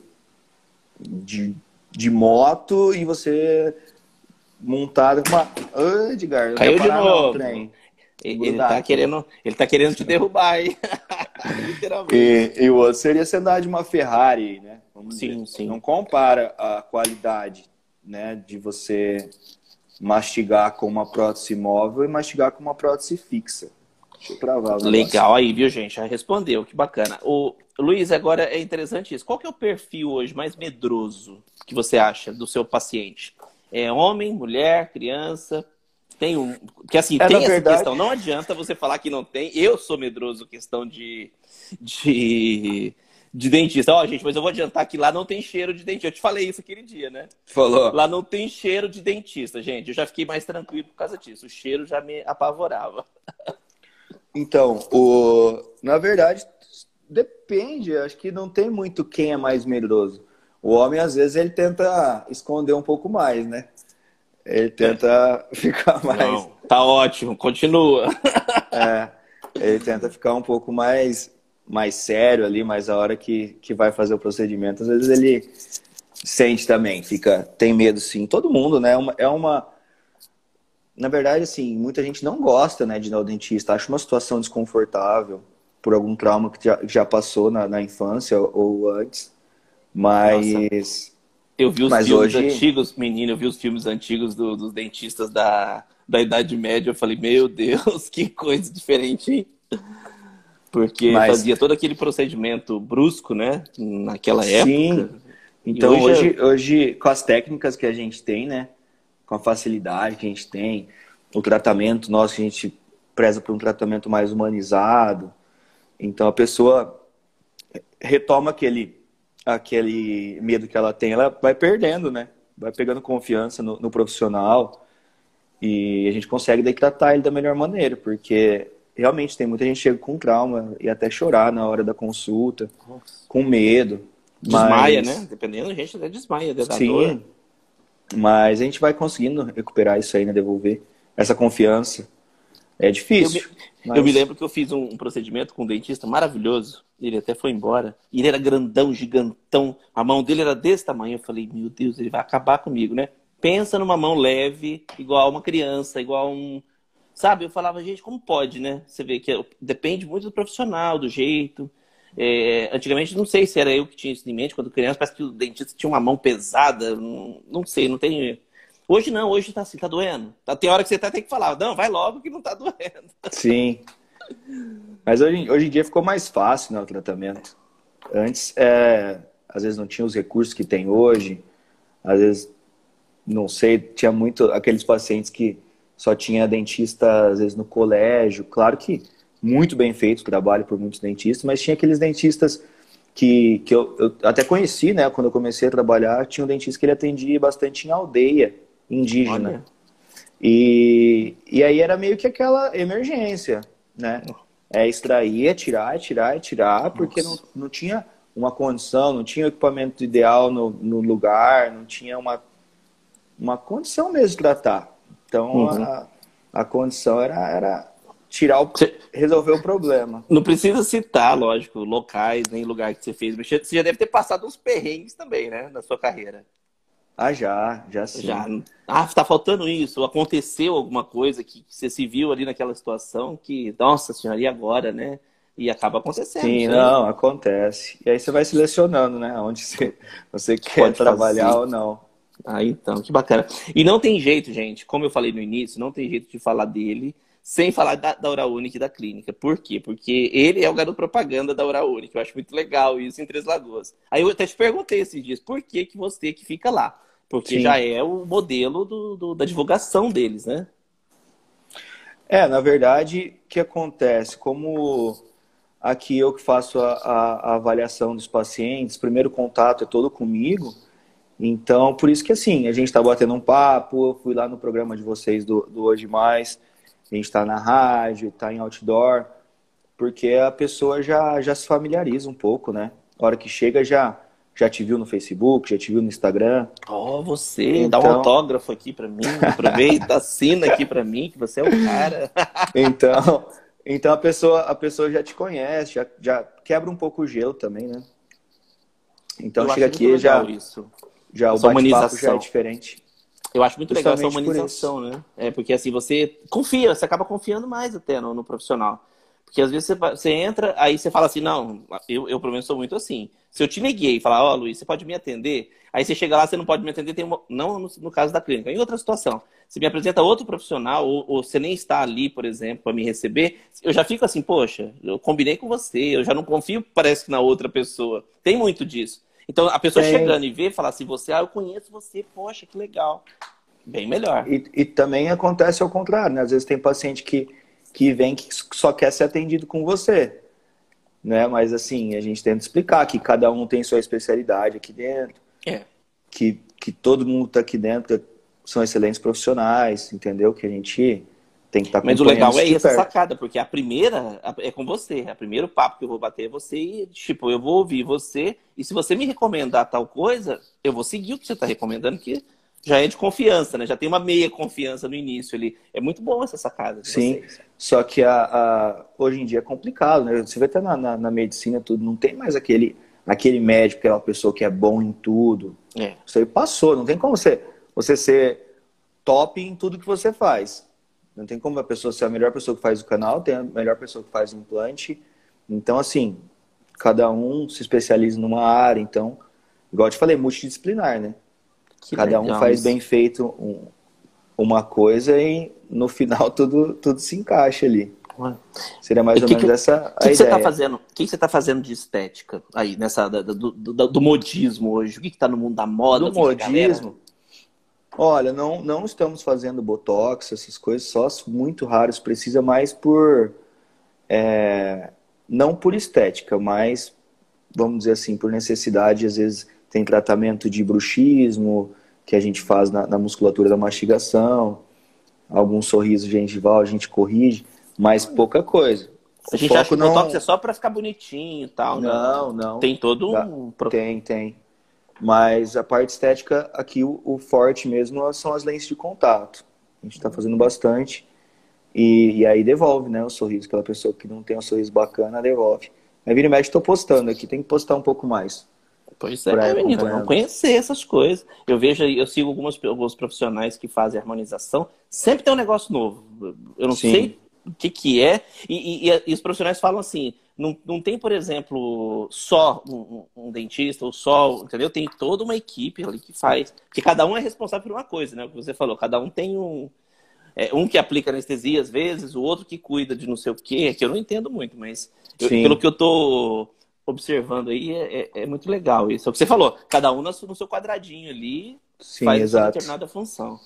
de, de moto e você montado com uma. Oh, Edgar, Caiu de novo. Trem. Ele está querendo, ele tá querendo te derrubar aí. Literalmente. E, e, o outro seria você andar de uma Ferrari, né? Vamos sim, dizer. sim. Não compara a qualidade né, de você mastigar com uma prótese móvel e mastigar com uma prótese fixa. Deixa eu travar. Legal aí, viu, gente? Já respondeu, que bacana. O Luiz, agora é interessante isso. Qual que é o perfil hoje mais medroso que você acha do seu paciente? É homem, mulher, criança? Tem um. Que assim, é, tem essa verdade... questão. Não adianta você falar que não tem. Eu sou medroso questão de. de de dentista. Ó, oh, gente, mas eu vou adiantar que lá não tem cheiro de dentista. Eu te falei isso aquele dia, né? Falou. Lá não tem cheiro de dentista, gente. Eu já fiquei mais tranquilo por causa disso. O cheiro já me apavorava. Então, o... na verdade, depende. Acho que não tem muito quem é mais medroso. O homem, às vezes, ele tenta esconder um pouco mais, né? Ele tenta é. ficar mais. Não, tá ótimo, continua. é, ele tenta ficar um pouco mais, mais sério ali, mas a hora que, que vai fazer o procedimento, às vezes ele sente também, fica, tem medo sim. Todo mundo, né? É uma, é uma. Na verdade, assim, muita gente não gosta né, de ir ao dentista, acha uma situação desconfortável por algum trauma que já, já passou na, na infância ou antes. Mas. Nossa. Eu vi os Mas filmes hoje... antigos, menino, eu vi os filmes antigos do, dos dentistas da, da Idade Média. Eu falei, meu Deus, que coisa diferente, hein? Porque Mas... fazia todo aquele procedimento brusco, né? Naquela época. Sim. Então, hoje, hoje, hoje, com as técnicas que a gente tem, né? Com a facilidade que a gente tem, o tratamento nosso, a gente preza por um tratamento mais humanizado. Então, a pessoa retoma aquele aquele medo que ela tem, ela vai perdendo, né? Vai pegando confiança no, no profissional e a gente consegue daí tratar ele da melhor maneira, porque realmente tem muita gente que chega com trauma e até chorar na hora da consulta, Nossa. com medo. Desmaia, mas... né? Dependendo, a gente até desmaia. Sim, dor. mas a gente vai conseguindo recuperar isso aí, né? Devolver essa confiança. É difícil. Eu me, mas... eu me lembro que eu fiz um, um procedimento com um dentista maravilhoso ele até foi embora. Ele era grandão, gigantão. A mão dele era desse tamanho. Eu falei, meu Deus, ele vai acabar comigo, né? Pensa numa mão leve, igual uma criança, igual um. Sabe? Eu falava, gente, como pode, né? Você vê que depende muito do profissional, do jeito. É, antigamente, não sei se era eu que tinha isso em mente quando criança, parece que o dentista tinha uma mão pesada. Não, não sei, não tem. Hoje não, hoje tá assim, tá doendo. Tá, tem hora que você até tem que falar, não, vai logo que não tá doendo. Sim. Mas hoje, hoje em dia ficou mais fácil né, o tratamento. Antes, é, às vezes não tinha os recursos que tem hoje, às vezes, não sei, tinha muito aqueles pacientes que só tinha dentista, às vezes, no colégio. Claro que muito bem feito o trabalho por muitos dentistas, mas tinha aqueles dentistas que, que eu, eu, até conheci, né? Quando eu comecei a trabalhar, tinha um dentista que ele atendia bastante em aldeia indígena. Olha. E, e aí era meio que aquela emergência, né? é extrair, é tirar, é tirar, é tirar, porque não, não tinha uma condição, não tinha o equipamento ideal no, no lugar, não tinha uma, uma condição mesmo de tratar. Então uhum. a, a condição era, era tirar o, resolver o problema. Não precisa citar, lógico, locais, nem lugar que você fez, mas você já deve ter passado uns perrengues também, né, na sua carreira. Ah, já, já sim. Já. Ah, tá faltando isso. Aconteceu alguma coisa que você se viu ali naquela situação que, nossa senhora, e agora, né? E acaba acontecendo. Sim, não, acontece. E aí você vai selecionando, né? Onde você, você quer Pode trabalhar fazer. ou não. Ah, então, que bacana. E não tem jeito, gente, como eu falei no início, não tem jeito de falar dele sem falar da, da e da clínica. Por quê? Porque ele é o garoto propaganda da Uraúnica. Eu acho muito legal isso em Três Lagoas. Aí eu até te perguntei esses dias, por que, que você que fica lá? Porque Sim. já é o modelo do, do, da divulgação deles, né? É, na verdade, o que acontece? Como aqui eu que faço a, a, a avaliação dos pacientes, primeiro contato é todo comigo, então por isso que assim, a gente está batendo um papo, eu fui lá no programa de vocês do, do Hoje Mais, a gente está na rádio, está em outdoor, porque a pessoa já, já se familiariza um pouco, né? A hora que chega já já te viu no Facebook, já te viu no Instagram. Ó, oh, você, então... dá um então- autógrafo aqui para mim, aproveita, assina aqui para mim, que você é o cara. então, então a pessoa, a pessoa já te conhece, já, já quebra um pouco o gelo também, né? Então Eu chega aqui já isso. Já o bate-papo já é diferente. Eu acho muito Justamente legal essa humanização, né? É porque assim você confia, você acaba confiando mais até no, no profissional. Porque às vezes você, você, entra, aí você fala assim, não, eu, eu pelo menos sou muito assim. Se eu te neguei e falar, ó, oh, Luiz, você pode me atender? Aí você chega lá, você não pode me atender, tem uma... não no, no, caso da clínica. Em outra situação, se me apresenta outro profissional, ou, ou você nem está ali, por exemplo, para me receber, eu já fico assim, poxa, eu combinei com você, eu já não confio, parece que na outra pessoa. Tem muito disso. Então, a pessoa chegando e ver, falar assim, você, ah, eu conheço você, poxa, que legal. Bem melhor. E, e também acontece ao contrário, né? Às vezes tem paciente que, que vem que só quer ser atendido com você. Né? Mas assim, a gente tenta explicar que cada um tem sua especialidade aqui dentro. É. Que, que todo mundo está aqui dentro são excelentes profissionais, entendeu? Que a gente tem que estar tá Mas o legal é essa sacada, porque a primeira é com você. O primeiro papo que eu vou bater é você e, tipo, eu vou ouvir você. E se você me recomendar tal coisa, eu vou seguir o que você está recomendando, que já é de confiança, né? Já tem uma meia confiança no início ali. É muito bom essa sacada. Sim. Vocês. Só que a, a, hoje em dia é complicado, né? Você vê até na, na, na, medicina tudo, não tem mais aquele, aquele médico, aquela pessoa que é bom em tudo. É. Isso aí passou, não tem como você, você ser top em tudo que você faz. Não tem como a pessoa ser a melhor pessoa que faz o canal, tem a melhor pessoa que faz o implante. Então, assim, cada um se especializa numa área. Então, igual eu te falei, multidisciplinar, né? Que cada legal, um faz isso. bem feito um, uma coisa e no final tudo, tudo se encaixa ali. Seria mais e ou que, menos que, essa que a que Você tá fazendo, o que você está fazendo de estética aí, nessa, do, do, do modismo hoje? O que está no mundo da moda? Do modismo? Olha, não, não estamos fazendo botox, essas coisas, só muito raros. Precisa mais por. É, não por estética, mas, vamos dizer assim, por necessidade. Às vezes tem tratamento de bruxismo, que a gente faz na, na musculatura da mastigação. Algum sorriso gengival a gente corrige, mas pouca coisa. A gente acha que o botox é só para ficar bonitinho e tal, né? Não, não. Tem todo um... Tem, tem. Mas a parte estética, aqui o, o forte mesmo são as lentes de contato. A gente está fazendo bastante. E, e, aí devolve, né? O sorriso. Aquela pessoa que não tem um sorriso bacana, devolve. Aí vira e mexe, estou postando aqui. Tem que postar um pouco mais. Pois é, menino, não conhecer essas coisas. Eu vejo, eu sigo algumas, alguns profissionais que fazem harmonização. Sempre tem um negócio novo. Eu não Sim. sei o que, que é. E, e, e, os profissionais falam assim: não, não tem, por exemplo, só um, um, dentista ou só, entendeu? Tem toda uma equipe ali que faz. Porque cada um é responsável por uma coisa, né? O que você falou, cada um tem um. É, um que aplica anestesia às vezes, o outro que cuida de não sei o quê, que eu não entendo muito, mas eu, pelo que eu tô observando aí é, é, é, muito legal isso. É o que você falou, cada um no seu quadradinho ali Sim, faz exato. uma determinada função.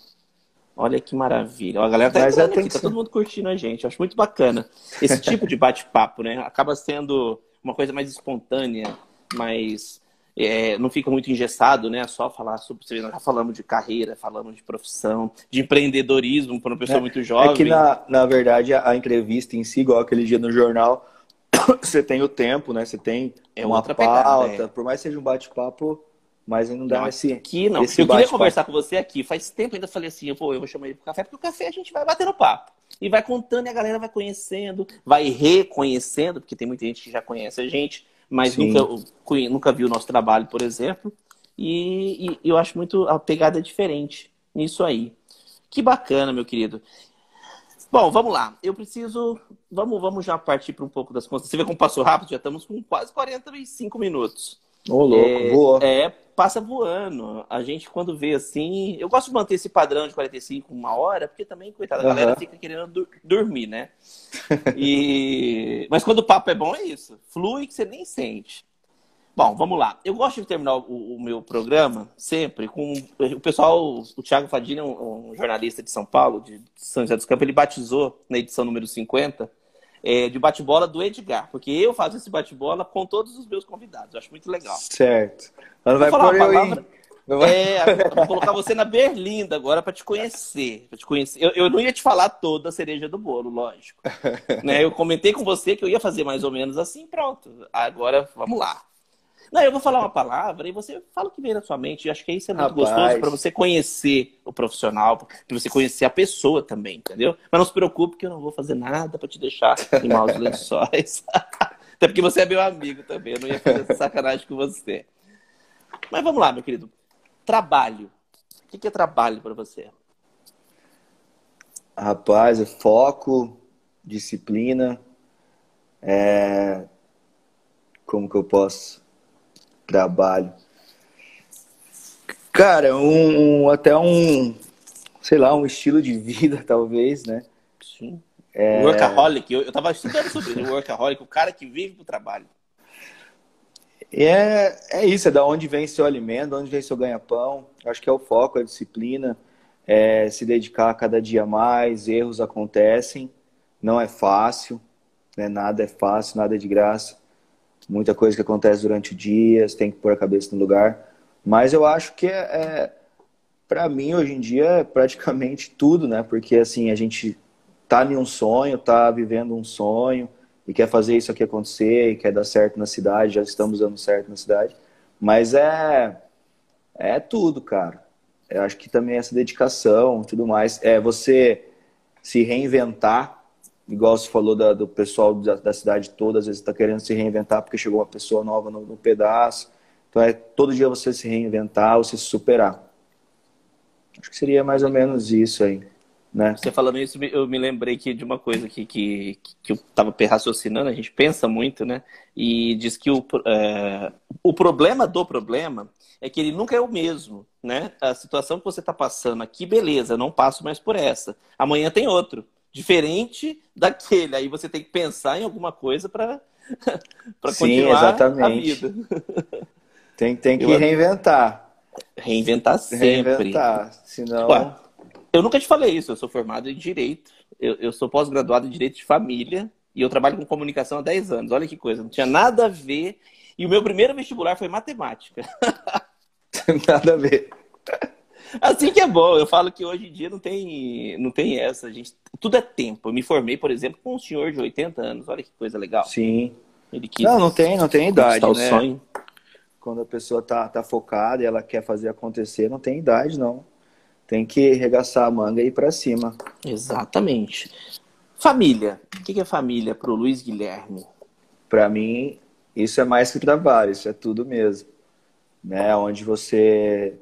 Olha que maravilha. A galera tá, aqui, tá todo mundo curtindo a gente. Eu acho muito bacana. Esse tipo de bate-papo, né? Acaba sendo uma coisa mais espontânea, mais. É, não fica muito engessado, né? Só falar sobre. Nós já falamos de carreira, falamos de profissão, de empreendedorismo para uma pessoa é, muito jovem. É que, na, na verdade, a, a entrevista em si, igual aquele dia no jornal, você tem o tempo, né? Você tem é uma pauta. Pegada, é. Por mais que seja um bate-papo, mas não dá não, esse. Aqui não. Esse eu queria conversar com você aqui. Faz tempo ainda falei assim, pô, eu vou chamar ele pro café, porque o café a gente vai batendo papo. E vai contando e a galera vai conhecendo, vai reconhecendo, porque tem muita gente que já conhece a gente, mas nunca, nunca viu o nosso trabalho, por exemplo. E, e, eu acho muito a pegada diferente nisso aí. Que bacana, meu querido. Bom, vamos lá. Eu preciso. Vamos, vamos já partir para um pouco das contas. Você vê como passou rápido? Já estamos com quase 45 minutos. Ô, louco, é, boa. É, passa voando. A gente, quando vê assim. Eu gosto de manter esse padrão de 45, uma hora, porque também, coitada, a uhum. galera fica querendo dormir, né? E... Mas quando o papo é bom, é isso. Flui que você nem sente. Bom, vamos lá. Eu gosto de terminar o, o meu programa sempre com o pessoal. O Thiago Fadini, um, um jornalista de São Paulo, de São José dos Campos, ele batizou na edição número 50 é, de bate-bola do Edgar, porque eu faço esse bate-bola com todos os meus convidados. Eu acho muito legal. Certo. Mas vai pôr eu palavra... É, vou colocar você na berlinda agora para te conhecer. Pra te conhecer. Eu, eu, não ia te falar toda a cereja do bolo, lógico. né? Eu comentei com você que eu ia fazer mais ou menos assim, pronto. Agora, vamos lá. Não, eu vou falar uma palavra e você fala o que vem na sua mente. Eu acho que isso é muito Rapaz. gostoso para você conhecer o profissional, para você conhecer a pessoa também, entendeu? Mas não se preocupe que eu não vou fazer nada para te deixar em maus lençóis. Até porque você é meu amigo também, eu não ia fazer essa sacanagem com você. Mas vamos lá, meu querido. Trabalho. O que é trabalho para você? Rapaz, é foco, disciplina, é... como que eu posso trabalho. Cara, um, um, até um, sei lá, um estilo de vida, talvez, né? Sim. É... Workaholic, eu, eu tava estudando sobre o workaholic, o cara que vive pro trabalho. É, é isso, é da onde vem seu alimento, de onde vem seu ganha-pão. Acho que é o foco, a disciplina, é se dedicar a cada dia mais, erros acontecem, não é fácil, né? nada é fácil, nada é de graça muita coisa que acontece durante o dia, você tem que pôr a cabeça no lugar. Mas eu acho que é, é para mim hoje em dia é praticamente tudo, né? Porque assim, a gente tá em um sonho, tá vivendo um sonho e quer fazer isso aqui acontecer e quer dar certo na cidade, já estamos dando certo na cidade. Mas é é tudo, cara. Eu acho que também essa dedicação, tudo mais, é você se reinventar igual você falou da, do pessoal da, da, cidade toda, às vezes está querendo se reinventar porque chegou uma pessoa nova no, no, pedaço. Então é todo dia você se reinventar, você se superar. Acho que seria mais ou menos isso aí. Né? Você falando isso, eu me lembrei que de uma coisa que, que, que eu estava raciocinando, a gente pensa muito, né? E diz que o, é, o problema do problema é que ele nunca é o mesmo, né? A situação que você está passando aqui, beleza, não passo mais por essa. Amanhã tem outro diferente daquele. Aí você tem que pensar em alguma coisa para continuar exatamente. a vida. Tem, tem que eu, reinventar. Reinventar sempre. Reinventar, senão... Ué, eu nunca te falei isso, eu sou formado em Direito, eu, eu sou pós-graduado em Direito de Família e eu trabalho com comunicação há 10 anos. Olha que coisa, não tinha nada a ver. E o meu primeiro vestibular foi matemática. nada a ver. Assim que é bom. Eu falo que hoje em dia não tem, não tem essa. gente, tudo é tempo. Eu me formei, por exemplo, com um senhor de 80 anos. Olha que coisa legal. Sim. Ele quis não, não tem, não tem idade, né? sonho. Quando a pessoa tá, tá focada e ela quer fazer acontecer, não tem idade, não. Tem que regaçar a manga e ir pra cima. Exatamente. Família. O que é família pro Luiz Guilherme? Para mim, isso é mais que trabalho, isso é tudo mesmo. Né? Onde você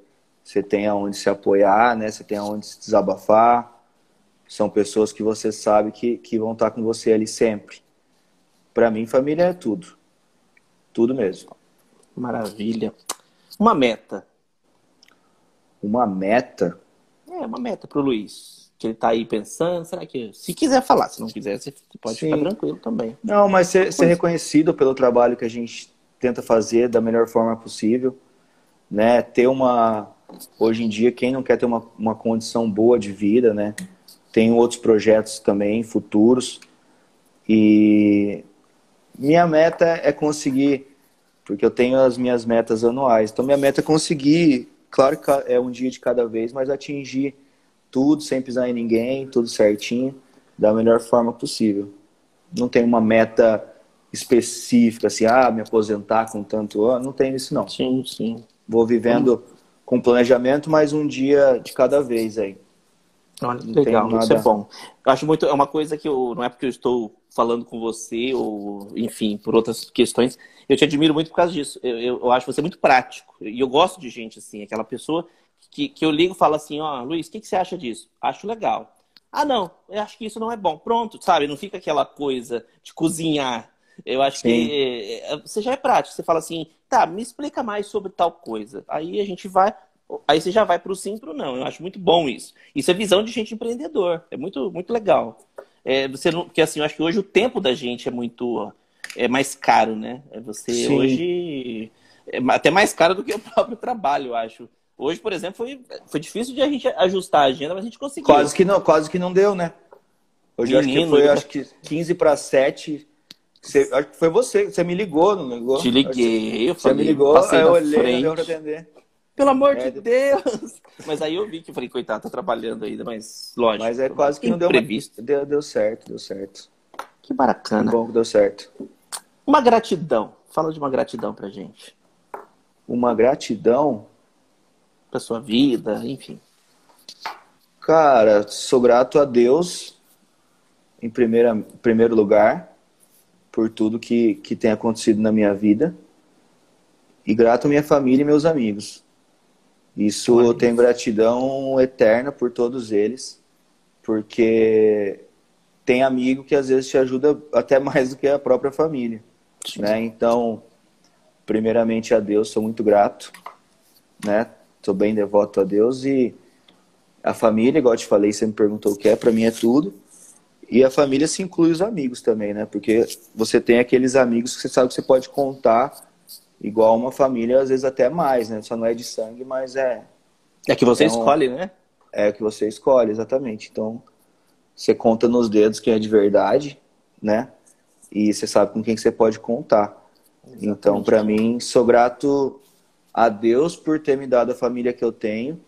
você tem aonde se apoiar, né? Você tem aonde se desabafar. São pessoas que você sabe que, que vão estar com você ali sempre. Para mim, família é tudo. Tudo mesmo. Maravilha. Uma meta. Uma meta? É, uma meta pro Luiz. Que ele tá aí pensando. Será que. Se quiser falar, se não quiser, você pode Sim. ficar tranquilo também. Não, mas ser, ser reconhecido pelo trabalho que a gente tenta fazer da melhor forma possível. Né? Ter uma Hoje em dia, quem não quer ter uma, uma condição boa de vida, né? Tem outros projetos também, futuros. E minha meta é conseguir, porque eu tenho as minhas metas anuais. Então, minha meta é conseguir, claro que é um dia de cada vez, mas atingir tudo sem pisar em ninguém, tudo certinho, da melhor forma possível. Não tem uma meta específica, assim, ah, me aposentar com tanto ano, não tem isso não. Sim, sim. Vou vivendo com planejamento, mas um dia de cada vez aí. Olha, legal, isso é bom. Eu acho muito, é uma coisa que eu, não é porque eu estou falando com você, ou enfim, por outras questões, eu te admiro muito por causa disso. Eu, eu, eu acho você muito prático. E eu gosto de gente assim, aquela pessoa que, que eu ligo e falo assim, ó, oh, Luiz, o que, que você acha disso? Acho legal. Ah, não, eu acho que isso não é bom. Pronto, sabe? Não fica aquela coisa de cozinhar Eu acho Sim. que é, você já é prático. Você fala assim, tá, me explica mais sobre tal coisa. Aí a gente vai, aí você já vai para o sim, para o não. Eu acho muito bom isso. Isso é visão de gente empreendedor. É muito, muito legal. É, você não, porque assim, eu acho que hoje o tempo da gente é muito é mais caro, né? É você sim. hoje é até mais caro do que o próprio trabalho, eu acho. Hoje, por exemplo, foi, foi difícil de a gente ajustar a agenda, mas a gente conseguiu. Quase que não, quase que não deu, né? Hoje Menino, acho que foi acho que 15 para 7. Você, acho que foi você, você me ligou, não ligou? Te liguei, eu falei, Você me ligou, aí eu olhei, não deu pra atender. Pelo amor é, de Deus! Mas aí eu vi que eu falei, coitado, tá trabalhando ainda, mas lógico. Mas é quase que não deu previsto. Deu, deu certo, deu certo. Que bacana. Que bom que deu certo. Uma gratidão. Fala de uma gratidão pra gente. Uma gratidão? Pra sua vida, enfim. Cara, sou grato a Deus, em primeira, primeiro lugar, por tudo que, que tem acontecido na minha vida. E grato à minha família e meus amigos. Isso eu tenho gratidão eterna por todos eles, porque tem amigo que às vezes te ajuda até mais do que a própria família. Né? Então, primeiramente a Deus, sou muito grato, né? Sou bem devoto a Deus e a família, igual eu te falei, você me perguntou o que é, para mim é tudo. E a família se inclui os amigos também, né? Porque você tem aqueles amigos que você sabe que você pode contar igual uma família, às vezes até mais, né? Só não é de sangue, mas é. É que você então, escolhe, né? É que você escolhe, exatamente. Então, você conta nos dedos quem é de verdade, né? E você sabe com quem você pode contar. Exatamente. Então, para mim, sou grato a Deus por ter me dado a família que eu tenho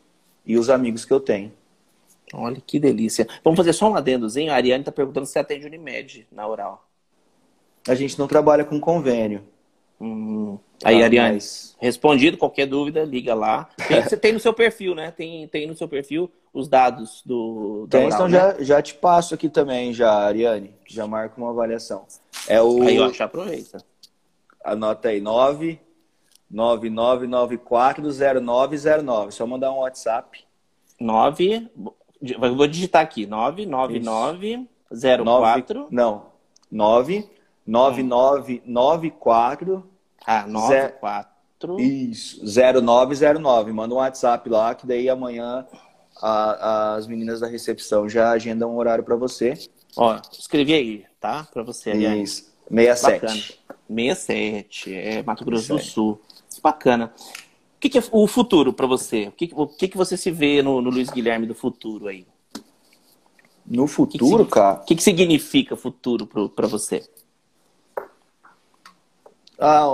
e os amigos que eu tenho. Olha que delícia. Vamos fazer só um adendozinho. A Ariane está perguntando se atende Unimed na oral. A gente não trabalha com convênio. Hum. Aí, Ariane, mas... respondido, qualquer dúvida, liga lá. Tem, você tem no seu perfil, né? Tem, tem no seu perfil os dados do. Tem, oral, então né? já, já te passo aqui também, já, Ariane. Já marco uma avaliação. É o... Aí, ó, já aproveita. Anota aí, 9 99940909. Só mandar um WhatsApp. 9. Vou digitar aqui. 99904. Não. 9 9994 ah, 94. Isso, 0909. Manda um WhatsApp lá, que daí amanhã a, as meninas da recepção já agendam um horário para você. Ó, escrevi aí, tá? Para você. Isso, 67. Bacana. 67, é Mato Grosso 67. do Sul. Bacana. O que, que é o futuro para você? O que, o que, que você se vê no, no Luiz Guilherme do futuro aí? No futuro, que que, cara? O que, que significa futuro para você? Ah,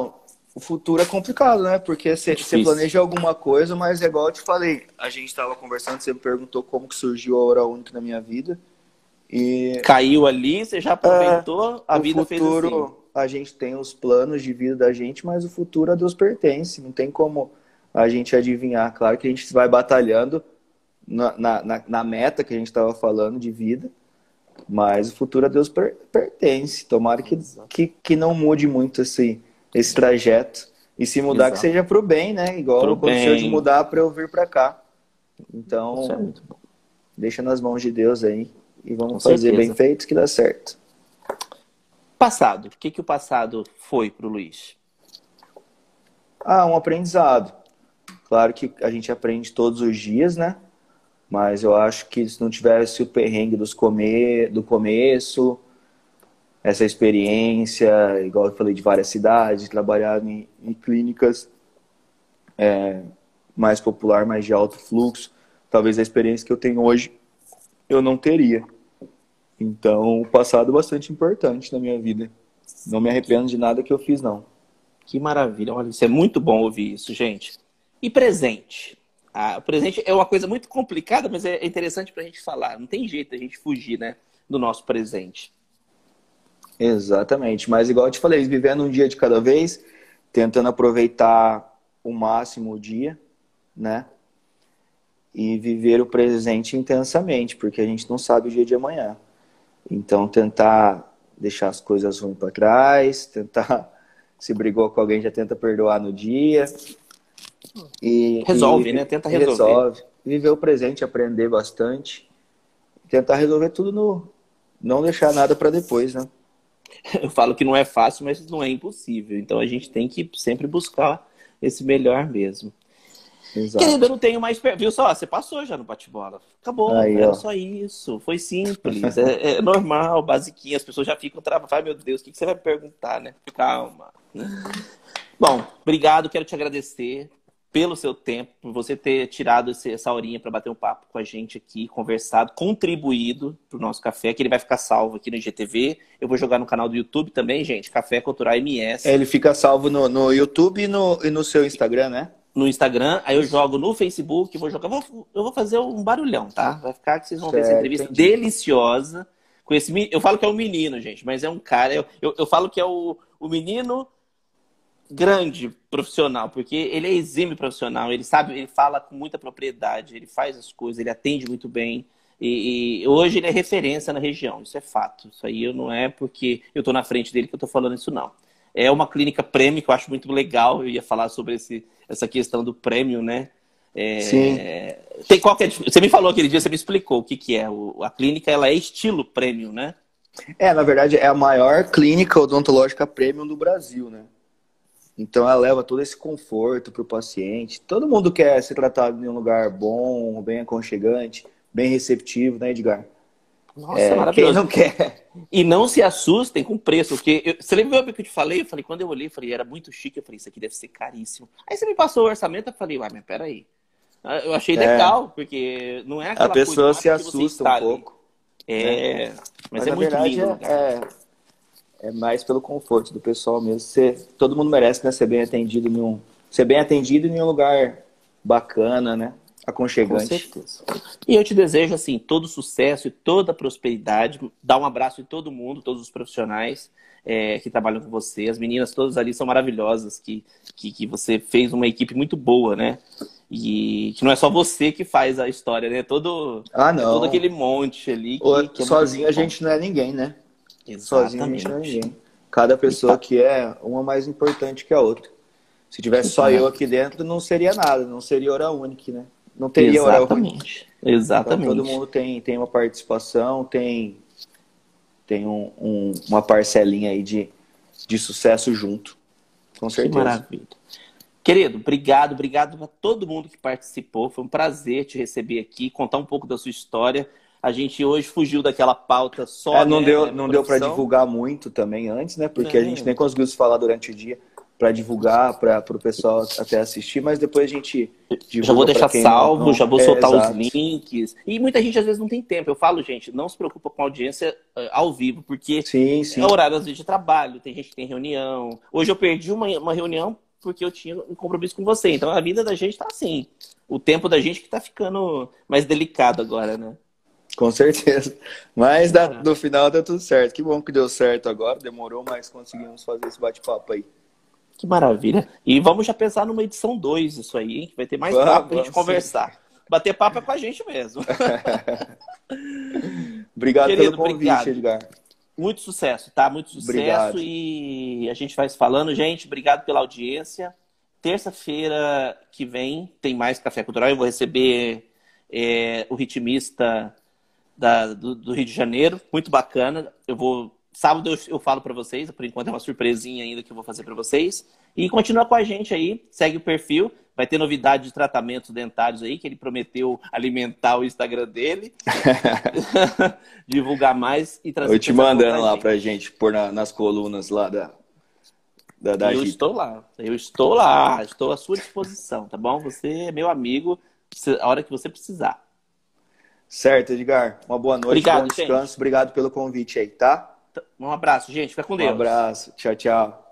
o futuro é complicado, né? Porque você, você planeja alguma coisa, mas é igual eu te falei. A gente estava conversando, você me perguntou como que surgiu a Hora Única na minha vida. E... Caiu ali, você já aproveitou, é, a vida futuro, fez assim. A gente tem os planos de vida da gente, mas o futuro a Deus pertence. Não tem como a gente adivinhar. Claro que a gente vai batalhando na, na, na meta que a gente estava falando de vida, mas o futuro a Deus per, pertence. Tomara que, que, que não mude muito esse esse trajeto. E se mudar, Exato. que seja para o bem, né? Igual pro aconteceu bem. de mudar para eu vir para cá. Então, é deixa nas mãos de Deus aí e vamos Com fazer certeza. bem feito que dá certo. Passado. O que, que o passado foi para o Luiz? Ah, um aprendizado. Claro que a gente aprende todos os dias, né? Mas eu acho que se não tivesse o perrengue dos come... do começo, essa experiência, igual eu falei, de várias cidades, trabalhar em, em clínicas é, mais popular, mais de alto fluxo. Talvez a experiência que eu tenho hoje eu não teria. Então, o passado é bastante importante na minha vida. Não me arrependo de nada que eu fiz, não. Que maravilha. Olha, isso é muito bom ouvir isso, gente. E presente? Ah, o presente é uma coisa muito complicada, mas é interessante para a gente falar. Não tem jeito a gente fugir né, do nosso presente. Exatamente. Mas igual eu te falei, vivendo um dia de cada vez, tentando aproveitar o máximo o dia, né? E viver o presente intensamente, porque a gente não sabe o dia de amanhã. Então, tentar deixar as coisas ruins para trás, tentar se brigou com alguém já tenta perdoar no dia. E, resolve, e, né? Tenta resolver. Resolve. Viver o presente, aprender bastante. Tentar resolver tudo no. Não deixar nada para depois, né? Eu falo que não é fácil, mas não é impossível. Então a gente tem que sempre buscar esse melhor mesmo. Exato. Querido, eu não tenho mais. Viu só? Você passou já no bate-bola. Acabou. Aí, era ó. só isso. Foi simples. é, é, normal, basiquinho. As pessoas já ficam travadas. Ai, meu Deus, o que, que você vai perguntar, né? Calma. Bom, obrigado. Quero te agradecer pelo seu tempo, por você ter tirado esse, essa horinha para bater um papo com a gente aqui, conversado, contribuído para o nosso café, que ele vai ficar salvo aqui no IGTV. Eu vou jogar no canal do YouTube também, gente, Café Cultural MS. É, ele fica salvo no, no YouTube e no, e no seu Instagram, né? No Instagram, aí eu jogo no Facebook, vou jogar. Vou, eu vou fazer um barulhão, tá? Vai ficar que vocês vão certo, ver essa entrevista entendi. deliciosa. Com esse, eu falo que é um menino, gente, mas é um cara. Eu, eu, eu falo que é o, o menino grande profissional, porque ele é exímio profissional, ele sabe, ele fala com muita propriedade, ele faz as coisas, ele atende muito bem. E, e hoje ele é referência na região, isso é fato. Isso aí não é porque eu estou na frente dele que eu estou falando isso, não. É uma clínica prêmio que eu acho muito legal, eu ia falar sobre esse, essa questão do prêmio, né? É, Sim. Tem qualquer, você me falou aquele dia, você me explicou o que, que é. O, a clínica ela é estilo prêmio, né? É, na verdade, é a maior clínica odontológica premium do Brasil, né? Então ela leva todo esse conforto para o paciente. Todo mundo quer ser tratado em um lugar bom, bem aconchegante, bem receptivo, né, Edgar? Nossa, é, maravilhoso. Quem não quer. E não se assustem com o preço, porque eu, você lembra o que eu te falei? Eu falei, quando eu olhei, eu falei, era muito chique, eu falei, isso aqui deve ser caríssimo. Aí você me passou o orçamento, eu falei, uai, mas peraí. Ah, eu achei é. legal, porque não é aquela A pessoa se assusta um pouco. É, né? mas, mas, é muito verdade, lindo. É, é mais pelo conforto do pessoal mesmo. Ser, todo mundo merece né, ser bem atendido em um, ser bem atendido em um lugar bacana, né? Aconchegante. Com certeza. E eu te desejo assim todo sucesso e toda prosperidade. Dá um abraço em todo mundo, todos os profissionais é, que trabalham com você. As meninas todas ali são maravilhosas, que, que, que você fez uma equipe muito boa, né? E que não é só você que faz a história, né? Todo, ah, não. É todo aquele monte ali. Que, que é sozinho a gente não é ninguém, né? Sozinho a gente não é ninguém. Cada pessoa que é, uma mais importante que a outra. Se tivesse só eu aqui dentro, não seria nada, não seria hora única, né? Não teria hora única. Exatamente. Então, todo mundo tem, tem uma participação, tem, tem um, um, uma parcelinha aí de, de sucesso junto. Com certeza. Que maravilha. Querido, obrigado, obrigado a todo mundo que participou. Foi um prazer te receber aqui, contar um pouco da sua história. A gente hoje fugiu daquela pauta só. É, não né, deu, não deu para divulgar muito também antes, né? Porque a gente nem conseguiu se falar durante o dia para divulgar, para o pessoal até assistir, mas depois a gente Já vou deixar salvo, não... já vou é, soltar os links. E muita gente às vezes não tem tempo. Eu falo, gente, não se preocupa com a audiência uh, ao vivo, porque sim, sim. é horário às vezes de trabalho, tem gente que tem reunião. Hoje eu perdi uma, uma reunião porque eu tinha um compromisso com você. Então a vida da gente está assim. O tempo da gente que está ficando mais delicado agora, né? Com certeza. Mas da, no final deu tudo certo. Que bom que deu certo agora. Demorou, mas conseguimos fazer esse bate-papo aí. Que maravilha. E vamos já pensar numa edição 2 isso aí, hein? Que vai ter mais vamos, papo pra gente conversar. Sim. Bater papo é com a gente mesmo. obrigado Querido, pelo convite, obrigado. Edgar. Muito sucesso, tá? Muito sucesso. Obrigado. E a gente vai se falando. Gente, obrigado pela audiência. Terça-feira que vem tem mais Café Cultural. Eu vou receber é, o ritmista da, do, do, Rio de Janeiro, muito bacana. Eu vou sábado eu, eu falo para vocês, por enquanto é uma surpresinha ainda que eu vou fazer para vocês. E continua com a gente aí, segue o perfil, vai ter novidade de tratamentos dentários aí que ele prometeu alimentar o Instagram dele, divulgar mais e trazer. Eu te mandando lá para gente pôr na, nas colunas lá da da, da eu estou lá, eu estou lá, estou à sua disposição, tá bom? Você é meu amigo, a hora que você precisar. Certo, Edgar. Uma boa noite, Obrigado, bom descanso. Gente. Obrigado pelo convite aí, tá? Um abraço, gente. Fica com Deus. Um abraço. Tchau, tchau.